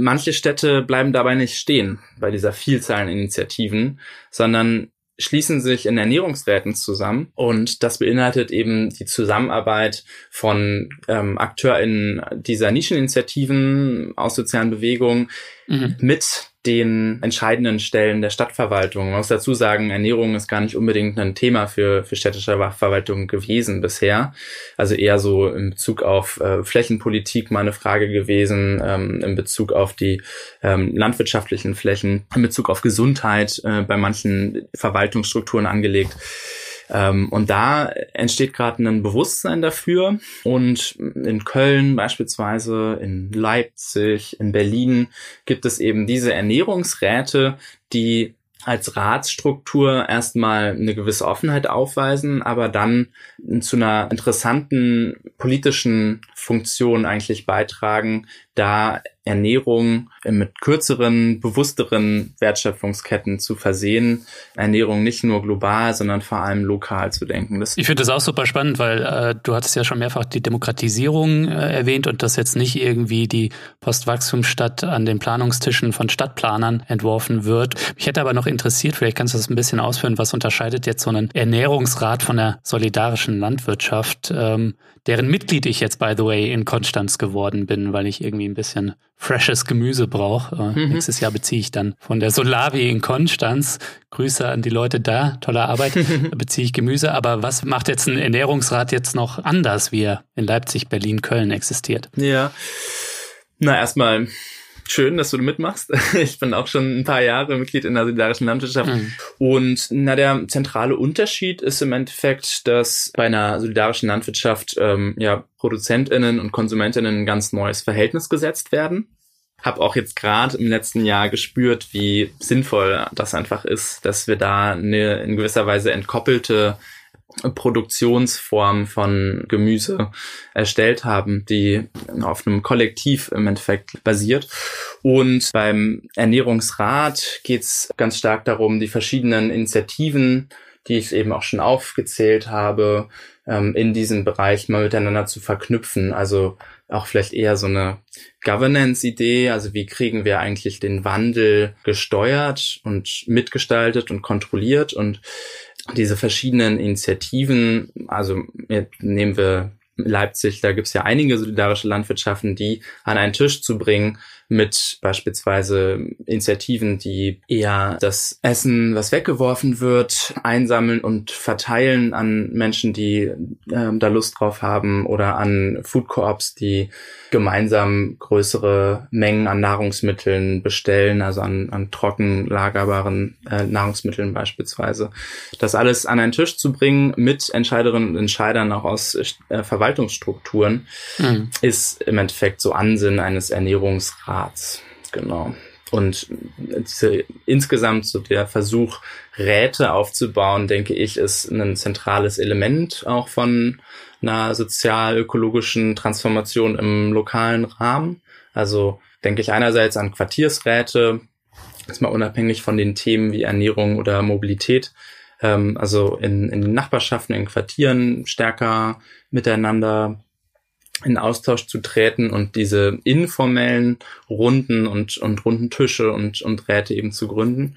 manche Städte bleiben dabei nicht stehen bei dieser Vielzahl an Initiativen, sondern schließen sich in Ernährungsräten zusammen und das beinhaltet eben die Zusammenarbeit von ähm, AkteurInnen dieser Nischeninitiativen aus sozialen Bewegungen mhm. mit den entscheidenden Stellen der Stadtverwaltung. Man muss dazu sagen, Ernährung ist gar nicht unbedingt ein Thema für, für städtische Verwaltung gewesen bisher. Also eher so in Bezug auf äh, Flächenpolitik mal eine Frage gewesen, ähm, in Bezug auf die ähm, landwirtschaftlichen Flächen, in Bezug auf Gesundheit äh, bei manchen Verwaltungsstrukturen angelegt. Ähm, und da entsteht gerade ein Bewusstsein dafür. Und in Köln beispielsweise, in Leipzig, in Berlin gibt es eben diese Ernährungsräte, die als Ratsstruktur erstmal eine gewisse Offenheit aufweisen, aber dann zu einer interessanten politischen Funktion eigentlich beitragen, da Ernährung mit kürzeren, bewussteren Wertschöpfungsketten zu versehen, Ernährung nicht nur global, sondern vor allem lokal zu denken. Das ich finde das auch super spannend, weil äh, du hattest ja schon mehrfach die Demokratisierung äh, erwähnt und dass jetzt nicht irgendwie die Postwachstumsstadt an den Planungstischen von Stadtplanern entworfen wird. Mich hätte aber noch interessiert, vielleicht kannst du das ein bisschen ausführen, was unterscheidet jetzt so einen Ernährungsrat von der solidarischen Landwirtschaft, ähm, deren Mitglied ich jetzt, by the way, in Konstanz geworden bin, weil ich irgendwie ein bisschen freshes Gemüse brauche. Äh, mhm. Nächstes Jahr beziehe ich dann von der Solavi in Konstanz. Grüße an die Leute da, tolle Arbeit, beziehe ich Gemüse. Aber was macht jetzt ein Ernährungsrat jetzt noch anders, wie er in Leipzig, Berlin, Köln existiert? Ja. Na, erstmal schön, dass du mitmachst. Ich bin auch schon ein paar Jahre Mitglied in der solidarischen Landwirtschaft. Mhm. Und na, der zentrale Unterschied ist im Endeffekt, dass bei einer solidarischen Landwirtschaft ähm, ja ProduzentInnen und KonsumentInnen ein ganz neues Verhältnis gesetzt werden. Hab auch jetzt gerade im letzten Jahr gespürt, wie sinnvoll das einfach ist, dass wir da eine in gewisser Weise entkoppelte Produktionsform von Gemüse erstellt haben, die auf einem Kollektiv im Endeffekt basiert. Und beim Ernährungsrat geht es ganz stark darum, die verschiedenen Initiativen, die ich eben auch schon aufgezählt habe, ähm, in diesem Bereich mal miteinander zu verknüpfen. Also auch vielleicht eher so eine Governance-Idee, also wie kriegen wir eigentlich den Wandel gesteuert und mitgestaltet und kontrolliert und diese verschiedenen Initiativen, also nehmen wir Leipzig, da gibt's ja einige solidarische Landwirtschaften, die an einen Tisch zu bringen mit beispielsweise Initiativen, die eher das Essen, was weggeworfen wird, einsammeln und verteilen an Menschen, die äh, da Lust drauf haben oder an Food Coops, die gemeinsam größere Mengen an Nahrungsmitteln bestellen, also an, an trocken lagerbaren äh, Nahrungsmitteln beispielsweise. Das alles an einen Tisch zu bringen mit Entscheiderinnen und Entscheidern auch aus äh, Verwaltungsstrukturen mhm. ist im Endeffekt so Ansinn eines Ernährungsrats Arts, genau. Und diese, insgesamt so der Versuch, Räte aufzubauen, denke ich, ist ein zentrales Element auch von einer sozial-ökologischen Transformation im lokalen Rahmen. Also denke ich einerseits an Quartiersräte, jetzt mal unabhängig von den Themen wie Ernährung oder Mobilität, ähm, also in, in Nachbarschaften, in Quartieren stärker miteinander in Austausch zu treten und diese informellen Runden und, und runden Tische und, und Räte eben zu gründen.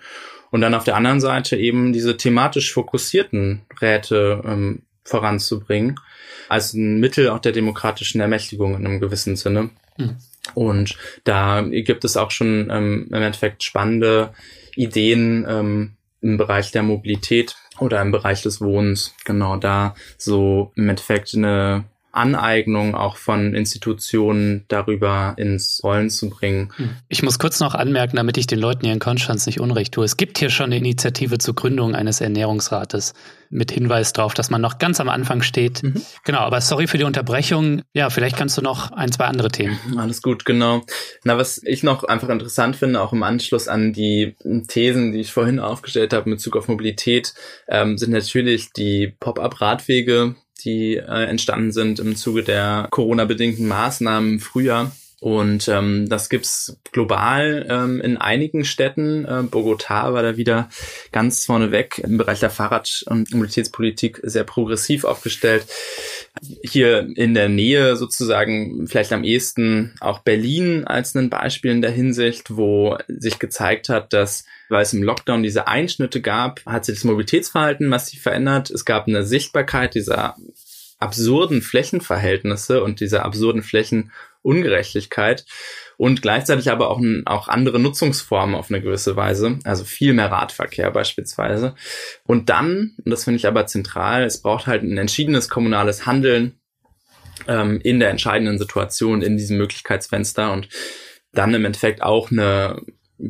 Und dann auf der anderen Seite eben diese thematisch fokussierten Räte ähm, voranzubringen, als ein Mittel auch der demokratischen Ermächtigung in einem gewissen Sinne. Mhm. Und da gibt es auch schon ähm, im Endeffekt spannende Ideen ähm, im Bereich der Mobilität oder im Bereich des Wohnens. Genau da so im Endeffekt eine Aneignung auch von Institutionen darüber ins Rollen zu bringen. Hm. Ich muss kurz noch anmerken, damit ich den Leuten hier in Konstanz nicht unrecht tue. Es gibt hier schon eine Initiative zur Gründung eines Ernährungsrates mit Hinweis darauf, dass man noch ganz am Anfang steht. Mhm. Genau, aber sorry für die Unterbrechung. Ja, vielleicht kannst du noch ein, zwei andere Themen. Alles gut, genau. Na, was ich noch einfach interessant finde, auch im Anschluss an die Thesen, die ich vorhin aufgestellt habe in Bezug auf Mobilität, ähm, sind natürlich die Pop-up-Radwege, die äh, entstanden sind im Zuge der Corona-bedingten Maßnahmen im Frühjahr. Und ähm, das gibt's global ähm, in einigen Städten. Äh, Bogotá war da wieder ganz vorneweg im Bereich der Fahrrad- und Mobilitätspolitik sehr progressiv aufgestellt. Hier in der Nähe sozusagen vielleicht am ehesten auch Berlin als ein Beispiel in der Hinsicht, wo sich gezeigt hat, dass weil es im Lockdown diese Einschnitte gab, hat sich das Mobilitätsverhalten massiv verändert. Es gab eine Sichtbarkeit dieser absurden Flächenverhältnisse und dieser absurden Flächenungerechtigkeit und gleichzeitig aber auch, auch andere Nutzungsformen auf eine gewisse Weise, also viel mehr Radverkehr beispielsweise. Und dann, und das finde ich aber zentral, es braucht halt ein entschiedenes kommunales Handeln ähm, in der entscheidenden Situation, in diesem Möglichkeitsfenster und dann im Endeffekt auch eine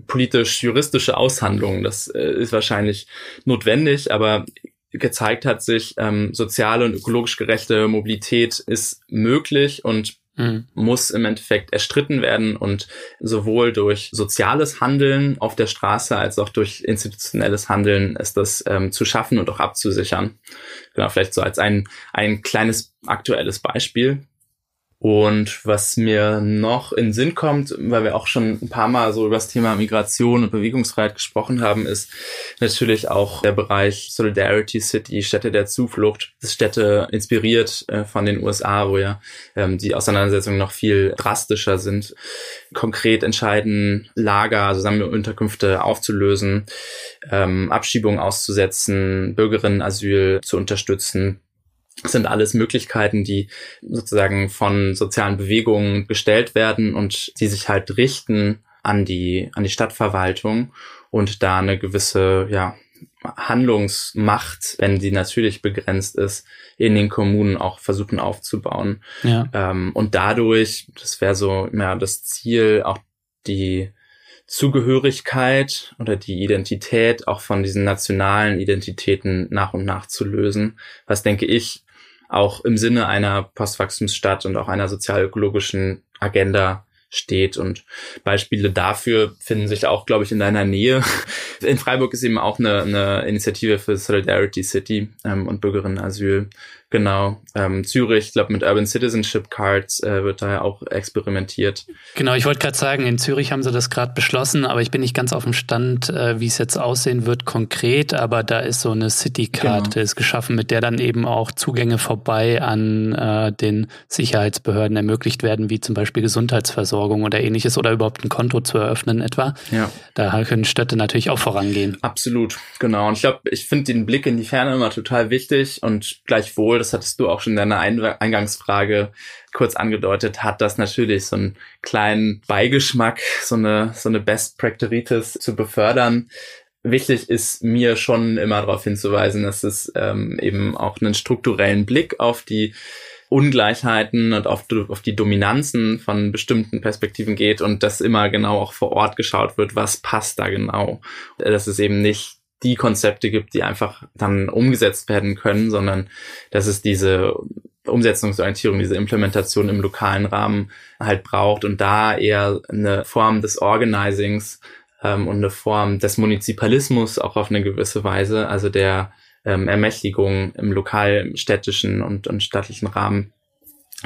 politisch-juristische Aushandlung. Das äh, ist wahrscheinlich notwendig, aber gezeigt hat sich, ähm, soziale und ökologisch gerechte Mobilität ist möglich und mhm. muss im Endeffekt erstritten werden und sowohl durch soziales Handeln auf der Straße als auch durch institutionelles Handeln ist das ähm, zu schaffen und auch abzusichern. Genau, vielleicht so als ein, ein kleines aktuelles Beispiel. Und was mir noch in Sinn kommt, weil wir auch schon ein paar Mal so über das Thema Migration und Bewegungsfreiheit gesprochen haben, ist natürlich auch der Bereich Solidarity City, Städte der Zuflucht. Das Städte inspiriert äh, von den USA, wo ja ähm, die Auseinandersetzungen noch viel drastischer sind. Konkret entscheiden, Lager, also Sammelunterkünfte aufzulösen, ähm, Abschiebungen auszusetzen, Bürgerinnenasyl zu unterstützen sind alles Möglichkeiten, die sozusagen von sozialen Bewegungen gestellt werden und die sich halt richten an die, an die Stadtverwaltung und da eine gewisse, ja, Handlungsmacht, wenn sie natürlich begrenzt ist, in den Kommunen auch versuchen aufzubauen. Ja. Ähm, und dadurch, das wäre so ja, das Ziel, auch die Zugehörigkeit oder die Identität auch von diesen nationalen Identitäten nach und nach zu lösen, was denke ich auch im Sinne einer Postwachstumsstadt und auch einer sozialökologischen Agenda steht. Und Beispiele dafür finden sich auch, glaube ich, in deiner Nähe. In Freiburg ist eben auch eine, eine Initiative für Solidarity City ähm, und Bürgerinnenasyl Genau. Ähm, Zürich, ich glaube, mit Urban Citizenship Cards äh, wird da ja auch experimentiert. Genau, ich wollte gerade sagen, in Zürich haben sie das gerade beschlossen, aber ich bin nicht ganz auf dem Stand, äh, wie es jetzt aussehen wird konkret, aber da ist so eine City Card, genau. ist geschaffen, mit der dann eben auch Zugänge vorbei an äh, den Sicherheitsbehörden ermöglicht werden, wie zum Beispiel Gesundheitsversorgung oder ähnliches oder überhaupt ein Konto zu eröffnen etwa. Ja. Da können Städte natürlich auch vorangehen. Absolut, genau. Und ich glaube, ich finde den Blick in die Ferne immer total wichtig und gleichwohl das hattest du auch schon in deiner Eingangsfrage kurz angedeutet, hat das natürlich so einen kleinen Beigeschmack, so eine, so eine Best Practice zu befördern. Wichtig ist mir schon immer darauf hinzuweisen, dass es ähm, eben auch einen strukturellen Blick auf die Ungleichheiten und auf, auf die Dominanzen von bestimmten Perspektiven geht und dass immer genau auch vor Ort geschaut wird, was passt da genau. Dass es eben nicht die Konzepte gibt, die einfach dann umgesetzt werden können, sondern dass es diese Umsetzungsorientierung, diese Implementation im lokalen Rahmen halt braucht und da eher eine Form des Organizings ähm, und eine Form des Munizipalismus auch auf eine gewisse Weise, also der ähm, Ermächtigung im lokal, städtischen und, und staatlichen Rahmen,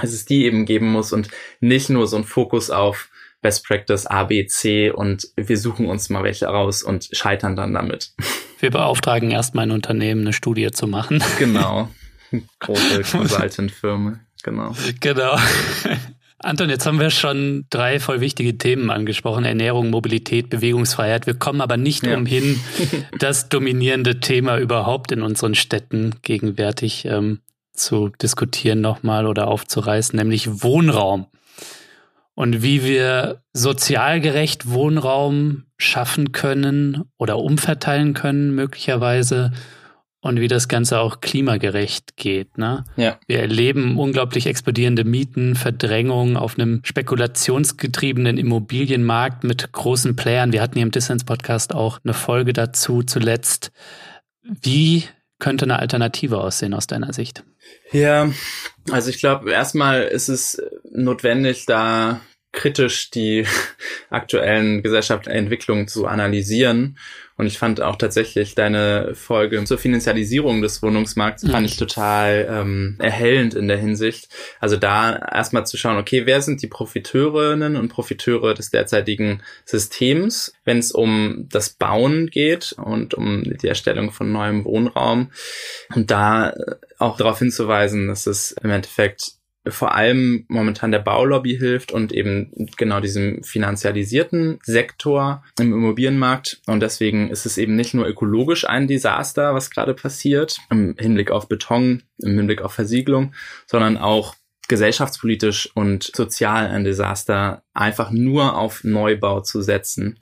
dass es die eben geben muss und nicht nur so ein Fokus auf Best Practice A, B, C und wir suchen uns mal welche raus und scheitern dann damit. Wir beauftragen erstmal ein Unternehmen, eine Studie zu machen. Genau. Große Consultant-Firma. Genau. Genau. Anton, jetzt haben wir schon drei voll wichtige Themen angesprochen. Ernährung, Mobilität, Bewegungsfreiheit. Wir kommen aber nicht ja. umhin, das dominierende Thema überhaupt in unseren Städten gegenwärtig ähm, zu diskutieren nochmal oder aufzureißen, nämlich Wohnraum. Und wie wir sozial gerecht Wohnraum schaffen können oder umverteilen können, möglicherweise und wie das Ganze auch klimagerecht geht. Ne? Ja. Wir erleben unglaublich explodierende Mieten, Verdrängung auf einem spekulationsgetriebenen Immobilienmarkt mit großen Playern. Wir hatten hier im Dissens-Podcast auch eine Folge dazu zuletzt. Wie könnte eine Alternative aussehen aus deiner Sicht? Ja, also ich glaube, erstmal ist es notwendig, da kritisch die aktuellen gesellschaftlichen Entwicklungen zu analysieren und ich fand auch tatsächlich deine Folge zur Finanzialisierung des Wohnungsmarkts fand ich total ähm, erhellend in der Hinsicht. Also da erstmal zu schauen, okay, wer sind die Profiteurinnen und Profiteure des derzeitigen Systems, wenn es um das Bauen geht und um die Erstellung von neuem Wohnraum. Und da auch darauf hinzuweisen, dass es im Endeffekt vor allem momentan der Baulobby hilft und eben genau diesem finanzialisierten Sektor im Immobilienmarkt. Und deswegen ist es eben nicht nur ökologisch ein Desaster, was gerade passiert, im Hinblick auf Beton, im Hinblick auf Versiegelung, sondern auch gesellschaftspolitisch und sozial ein Desaster, einfach nur auf Neubau zu setzen.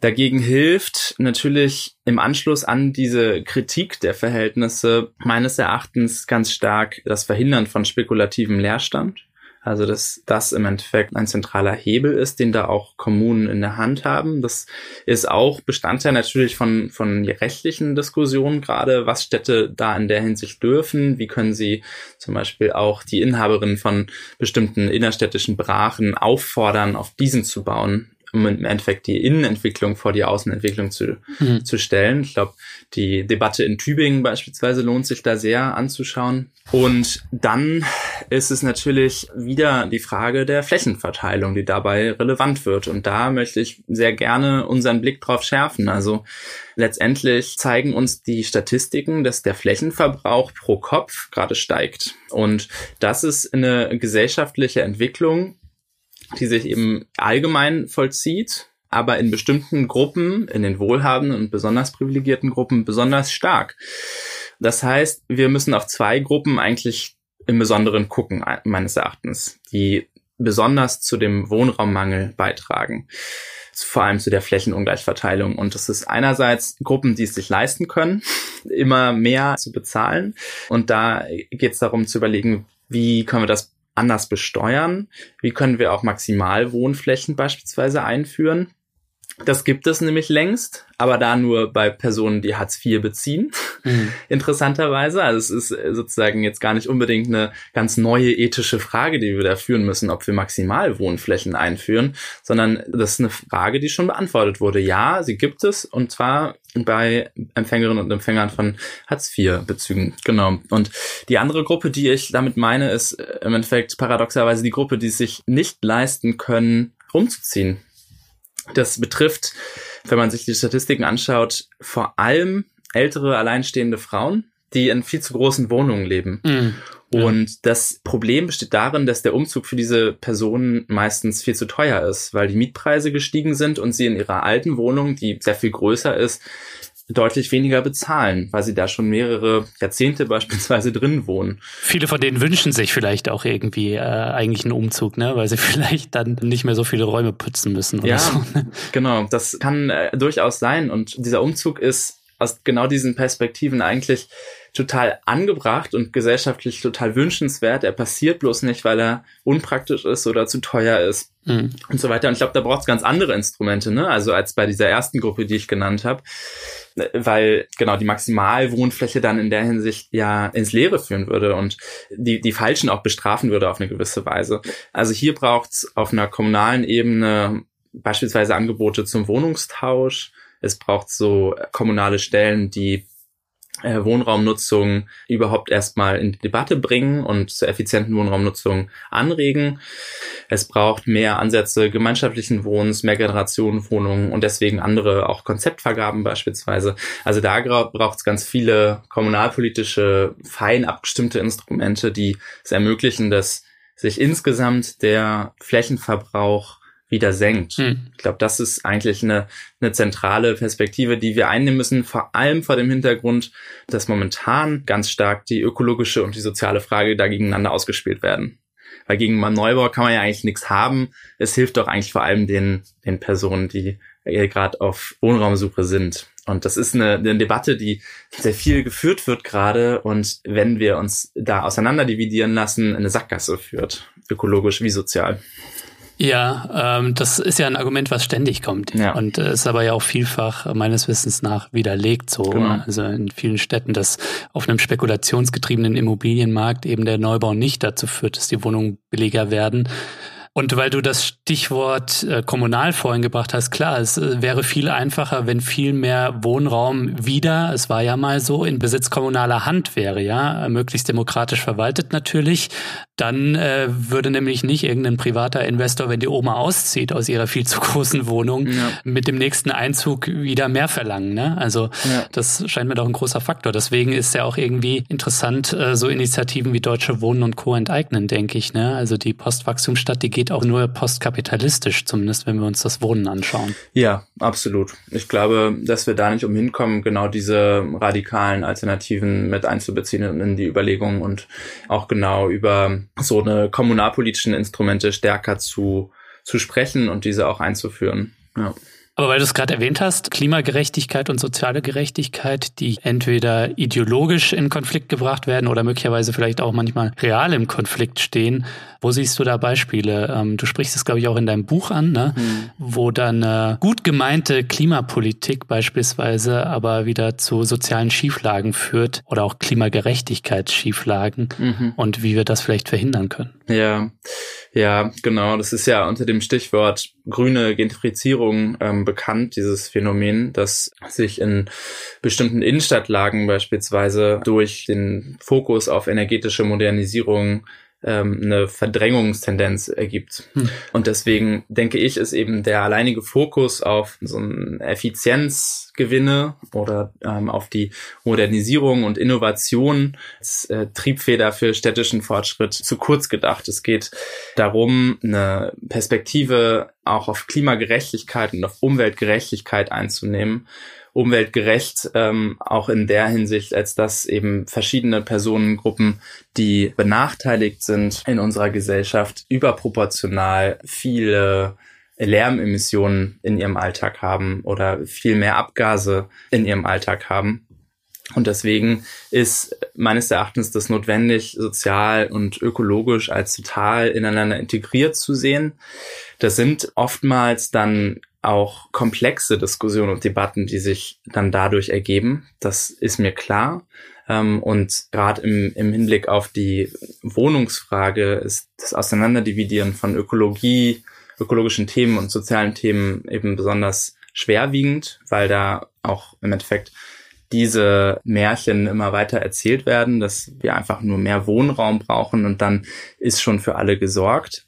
Dagegen hilft natürlich im Anschluss an diese Kritik der Verhältnisse meines Erachtens ganz stark das Verhindern von spekulativem Leerstand. Also, dass das im Endeffekt ein zentraler Hebel ist, den da auch Kommunen in der Hand haben. Das ist auch Bestandteil natürlich von, von rechtlichen Diskussionen gerade, was Städte da in der Hinsicht dürfen. Wie können sie zum Beispiel auch die Inhaberinnen von bestimmten innerstädtischen Brachen auffordern, auf diesen zu bauen um im Endeffekt die Innenentwicklung vor die Außenentwicklung zu, mhm. zu stellen. Ich glaube, die Debatte in Tübingen beispielsweise lohnt sich da sehr anzuschauen. Und dann ist es natürlich wieder die Frage der Flächenverteilung, die dabei relevant wird. Und da möchte ich sehr gerne unseren Blick drauf schärfen. Also letztendlich zeigen uns die Statistiken, dass der Flächenverbrauch pro Kopf gerade steigt. Und das ist eine gesellschaftliche Entwicklung, die sich eben allgemein vollzieht, aber in bestimmten Gruppen, in den wohlhabenden und besonders privilegierten Gruppen besonders stark. Das heißt, wir müssen auf zwei Gruppen eigentlich im Besonderen gucken, meines Erachtens, die besonders zu dem Wohnraummangel beitragen vor allem zu der Flächenungleichverteilung. Und das ist einerseits Gruppen, die es sich leisten können, immer mehr zu bezahlen. Und da geht es darum zu überlegen, wie können wir das anders besteuern? Wie können wir auch Maximalwohnflächen beispielsweise einführen? Das gibt es nämlich längst, aber da nur bei Personen, die Hartz IV beziehen. Mhm. Interessanterweise. Also es ist sozusagen jetzt gar nicht unbedingt eine ganz neue ethische Frage, die wir da führen müssen, ob wir Maximalwohnflächen einführen, sondern das ist eine Frage, die schon beantwortet wurde. Ja, sie gibt es und zwar bei Empfängerinnen und Empfängern von Hartz IV-Bezügen. Genau. Und die andere Gruppe, die ich damit meine, ist im Endeffekt paradoxerweise die Gruppe, die es sich nicht leisten können, rumzuziehen das betrifft, wenn man sich die Statistiken anschaut, vor allem ältere alleinstehende Frauen, die in viel zu großen Wohnungen leben. Mhm. Und das Problem besteht darin, dass der Umzug für diese Personen meistens viel zu teuer ist, weil die Mietpreise gestiegen sind und sie in ihrer alten Wohnung, die sehr viel größer ist, deutlich weniger bezahlen, weil sie da schon mehrere Jahrzehnte beispielsweise drin wohnen. Viele von denen wünschen sich vielleicht auch irgendwie äh, eigentlich einen Umzug, ne? weil sie vielleicht dann nicht mehr so viele Räume putzen müssen. ja, so, ne? genau. Das kann äh, durchaus sein. Und dieser Umzug ist aus genau diesen Perspektiven eigentlich total angebracht und gesellschaftlich total wünschenswert. Er passiert bloß nicht, weil er unpraktisch ist oder zu teuer ist mhm. und so weiter. Und ich glaube, da braucht es ganz andere Instrumente, ne? Also als bei dieser ersten Gruppe, die ich genannt habe, weil genau die Maximalwohnfläche dann in der Hinsicht ja ins Leere führen würde und die die Falschen auch bestrafen würde auf eine gewisse Weise. Also hier braucht es auf einer kommunalen Ebene beispielsweise Angebote zum Wohnungstausch. Es braucht so kommunale Stellen, die Wohnraumnutzung überhaupt erstmal in die Debatte bringen und zur effizienten Wohnraumnutzung anregen. Es braucht mehr Ansätze gemeinschaftlichen Wohnens, mehr Generationenwohnungen und deswegen andere auch Konzeptvergaben beispielsweise. Also da braucht es ganz viele kommunalpolitische, fein abgestimmte Instrumente, die es ermöglichen, dass sich insgesamt der Flächenverbrauch wieder senkt. Hm. Ich glaube, das ist eigentlich eine, eine zentrale Perspektive, die wir einnehmen müssen, vor allem vor dem Hintergrund, dass momentan ganz stark die ökologische und die soziale Frage da gegeneinander ausgespielt werden. Weil gegen einen Neubau kann man ja eigentlich nichts haben. Es hilft doch eigentlich vor allem den, den Personen, die gerade auf Wohnraumsuche sind. Und das ist eine, eine Debatte, die sehr viel geführt wird gerade und wenn wir uns da auseinander dividieren lassen, eine Sackgasse führt, ökologisch wie sozial. Ja, ähm, das ist ja ein Argument, was ständig kommt. Ja. Und äh, ist aber ja auch vielfach meines Wissens nach widerlegt so. Genau. Also in vielen Städten, dass auf einem spekulationsgetriebenen Immobilienmarkt eben der Neubau nicht dazu führt, dass die Wohnungen billiger werden. Und weil du das Stichwort äh, kommunal vorhin gebracht hast, klar, es äh, wäre viel einfacher, wenn viel mehr Wohnraum wieder, es war ja mal so, in Besitz kommunaler Hand wäre, ja, möglichst demokratisch verwaltet natürlich, dann äh, würde nämlich nicht irgendein privater Investor, wenn die Oma auszieht aus ihrer viel zu großen Wohnung, ja. mit dem nächsten Einzug wieder mehr verlangen. Ne? Also ja. das scheint mir doch ein großer Faktor. Deswegen ist ja auch irgendwie interessant, äh, so Initiativen wie Deutsche Wohnen und Co. enteignen, denke ich. Ne? Also die Postwachstumsstadt, die geht auch nur postkapitalistisch, zumindest wenn wir uns das Wohnen anschauen. Ja, absolut. Ich glaube, dass wir da nicht umhin kommen, genau diese radikalen Alternativen mit einzubeziehen in die Überlegungen und auch genau über so eine kommunalpolitischen Instrumente stärker zu, zu sprechen und diese auch einzuführen. Ja. Aber weil du es gerade erwähnt hast, Klimagerechtigkeit und soziale Gerechtigkeit, die entweder ideologisch in Konflikt gebracht werden oder möglicherweise vielleicht auch manchmal real im Konflikt stehen, wo siehst du da Beispiele? Ähm, du sprichst es, glaube ich, auch in deinem Buch an, ne? Mhm. wo dann äh, gut gemeinte Klimapolitik beispielsweise aber wieder zu sozialen Schieflagen führt oder auch Klimagerechtigkeitsschieflagen mhm. und wie wir das vielleicht verhindern können. Ja, ja, genau. Das ist ja unter dem Stichwort grüne Gentrifizierung ähm, bekannt, dieses Phänomen, das sich in bestimmten Innenstadtlagen beispielsweise durch den Fokus auf energetische Modernisierung ähm, eine Verdrängungstendenz ergibt. Hm. Und deswegen denke ich, ist eben der alleinige Fokus auf so ein Effizienzgewinne oder ähm, auf die Modernisierung und Innovation als äh, Triebfeder für städtischen Fortschritt zu kurz gedacht. Es geht darum, eine Perspektive auch auf Klimagerechtigkeit und auf Umweltgerechtigkeit einzunehmen umweltgerecht, ähm, auch in der Hinsicht, als dass eben verschiedene Personengruppen, die benachteiligt sind in unserer Gesellschaft, überproportional viele Lärmemissionen in ihrem Alltag haben oder viel mehr Abgase in ihrem Alltag haben. Und deswegen ist meines Erachtens das notwendig, sozial und ökologisch als total ineinander integriert zu sehen. Das sind oftmals dann auch komplexe Diskussionen und Debatten, die sich dann dadurch ergeben. Das ist mir klar. Ähm, und gerade im, im Hinblick auf die Wohnungsfrage ist das Auseinanderdividieren von Ökologie, ökologischen Themen und sozialen Themen eben besonders schwerwiegend, weil da auch im Endeffekt diese Märchen immer weiter erzählt werden, dass wir einfach nur mehr Wohnraum brauchen und dann ist schon für alle gesorgt.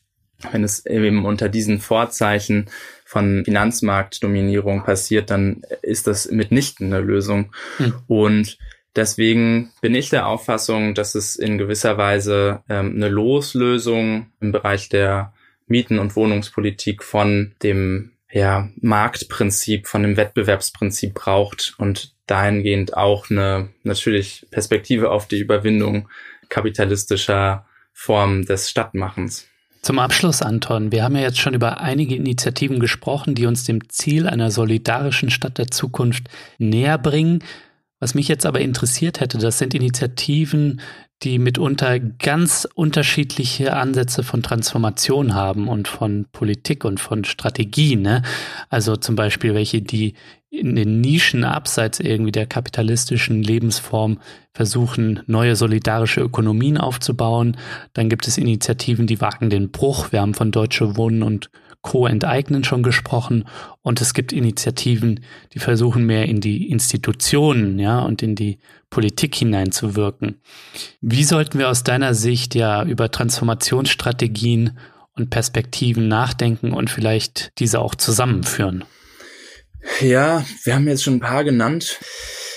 Wenn es eben unter diesen Vorzeichen von Finanzmarktdominierung passiert, dann ist das mitnichten eine Lösung. Hm. Und Deswegen bin ich der Auffassung, dass es in gewisser Weise ähm, eine Loslösung im Bereich der Mieten- und Wohnungspolitik von dem ja, Marktprinzip, von dem Wettbewerbsprinzip braucht und dahingehend auch eine natürlich Perspektive auf die Überwindung kapitalistischer Formen des Stadtmachens. Zum Abschluss, Anton, wir haben ja jetzt schon über einige Initiativen gesprochen, die uns dem Ziel einer solidarischen Stadt der Zukunft näher bringen. Was mich jetzt aber interessiert hätte, das sind Initiativen, die mitunter ganz unterschiedliche Ansätze von Transformation haben und von Politik und von Strategie. Ne? Also zum Beispiel welche, die in den Nischen abseits irgendwie der kapitalistischen Lebensform versuchen, neue solidarische Ökonomien aufzubauen. Dann gibt es Initiativen, die wagen den Bruch. Wir haben von Deutsche Wohnen und Co. enteignen schon gesprochen. Und es gibt Initiativen, die versuchen mehr in die Institutionen, ja, und in die Politik hineinzuwirken. Wie sollten wir aus deiner Sicht ja über Transformationsstrategien und Perspektiven nachdenken und vielleicht diese auch zusammenführen? Ja, wir haben jetzt schon ein paar genannt.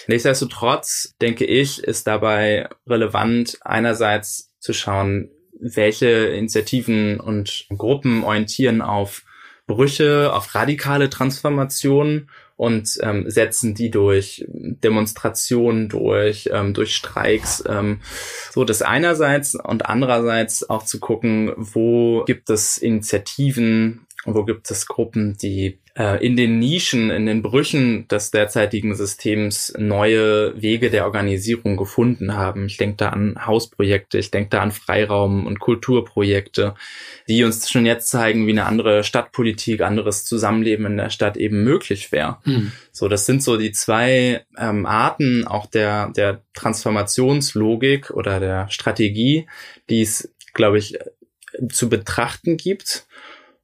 Nichtsdestotrotz denke ich, ist dabei relevant, einerseits zu schauen, welche Initiativen und Gruppen orientieren auf Brüche, auf radikale Transformationen und ähm, setzen die durch Demonstrationen durch, ähm, durch Streiks. Ähm, so das einerseits und andererseits auch zu gucken, wo gibt es Initiativen, wo gibt es Gruppen, die in den Nischen, in den Brüchen des derzeitigen Systems neue Wege der Organisierung gefunden haben. Ich denke da an Hausprojekte, ich denke da an Freiraum- und Kulturprojekte, die uns schon jetzt zeigen, wie eine andere Stadtpolitik, anderes Zusammenleben in der Stadt eben möglich wäre. Mhm. So, das sind so die zwei ähm, Arten auch der, der Transformationslogik oder der Strategie, die es, glaube ich, zu betrachten gibt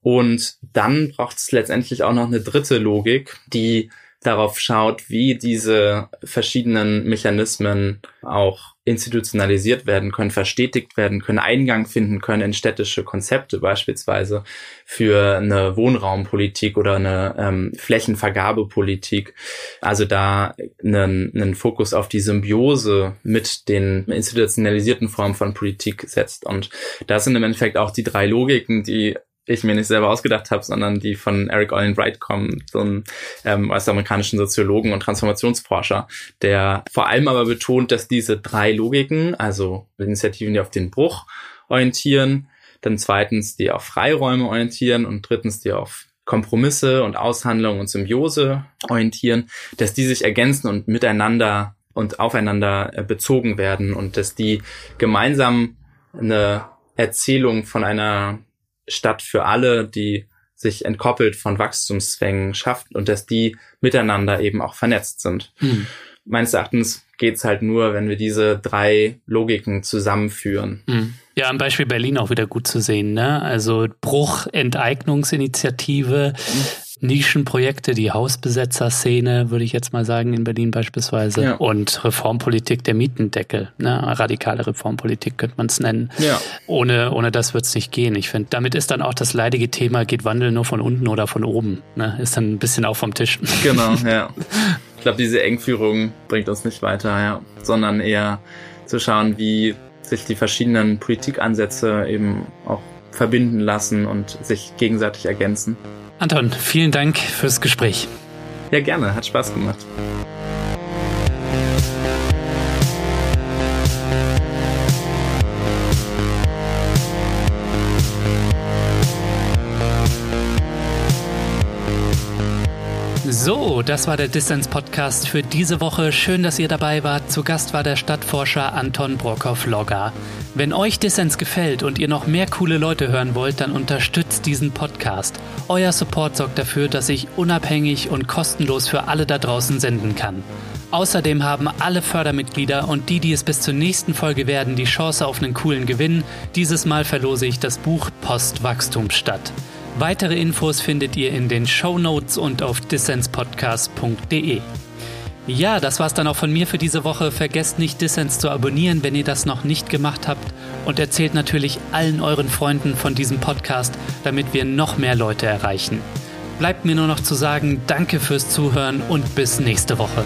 und dann braucht es letztendlich auch noch eine dritte Logik, die darauf schaut, wie diese verschiedenen Mechanismen auch institutionalisiert werden können, verstetigt werden können, Eingang finden können in städtische Konzepte beispielsweise für eine Wohnraumpolitik oder eine ähm, Flächenvergabepolitik. Also da einen, einen Fokus auf die Symbiose mit den institutionalisierten Formen von Politik setzt. Und das sind im Endeffekt auch die drei Logiken, die ich mir nicht selber ausgedacht habe, sondern die von Eric Olin Wright kommen, so einem ähm, US-amerikanischen Soziologen und Transformationsforscher, der vor allem aber betont, dass diese drei Logiken, also Initiativen, die auf den Bruch orientieren, dann zweitens die auf Freiräume orientieren und drittens die auf Kompromisse und Aushandlung und Symbiose orientieren, dass die sich ergänzen und miteinander und aufeinander äh, bezogen werden und dass die gemeinsam eine Erzählung von einer Stadt für alle, die sich entkoppelt von Wachstumszwängen schafft und dass die miteinander eben auch vernetzt sind. Mhm. Meines Erachtens geht's halt nur, wenn wir diese drei Logiken zusammenführen. Mhm. Ja, am Beispiel Berlin auch wieder gut zu sehen. Ne? Also Bruch, Enteignungsinitiative, mhm. Nischenprojekte, die Hausbesetzerszene, würde ich jetzt mal sagen, in Berlin beispielsweise. Ja. Und Reformpolitik der Mietendeckel. Ne? Radikale Reformpolitik könnte man es nennen. Ja. Ohne, ohne das wird es nicht gehen. Ich finde, damit ist dann auch das leidige Thema, geht Wandel nur von unten oder von oben. Ne? Ist dann ein bisschen auch vom Tisch. Genau, ja. Ich glaube, diese Engführung bringt uns nicht weiter, ja. Sondern eher zu schauen, wie sich die verschiedenen Politikansätze eben auch verbinden lassen und sich gegenseitig ergänzen. Anton, vielen Dank fürs Gespräch. Ja, gerne, hat Spaß gemacht. So, das war der Distance Podcast für diese Woche. Schön, dass ihr dabei wart. Zu Gast war der Stadtforscher Anton Brockhoff-Logger. Wenn euch Dissens gefällt und ihr noch mehr coole Leute hören wollt, dann unterstützt diesen Podcast. Euer Support sorgt dafür, dass ich unabhängig und kostenlos für alle da draußen senden kann. Außerdem haben alle Fördermitglieder und die, die es bis zur nächsten Folge werden, die Chance auf einen coolen Gewinn. Dieses Mal verlose ich das Buch Postwachstum statt. Weitere Infos findet ihr in den Show Notes und auf dissenspodcast.de. Ja, das war's dann auch von mir für diese Woche. Vergesst nicht, Dissens zu abonnieren, wenn ihr das noch nicht gemacht habt. Und erzählt natürlich allen euren Freunden von diesem Podcast, damit wir noch mehr Leute erreichen. Bleibt mir nur noch zu sagen, danke fürs Zuhören und bis nächste Woche.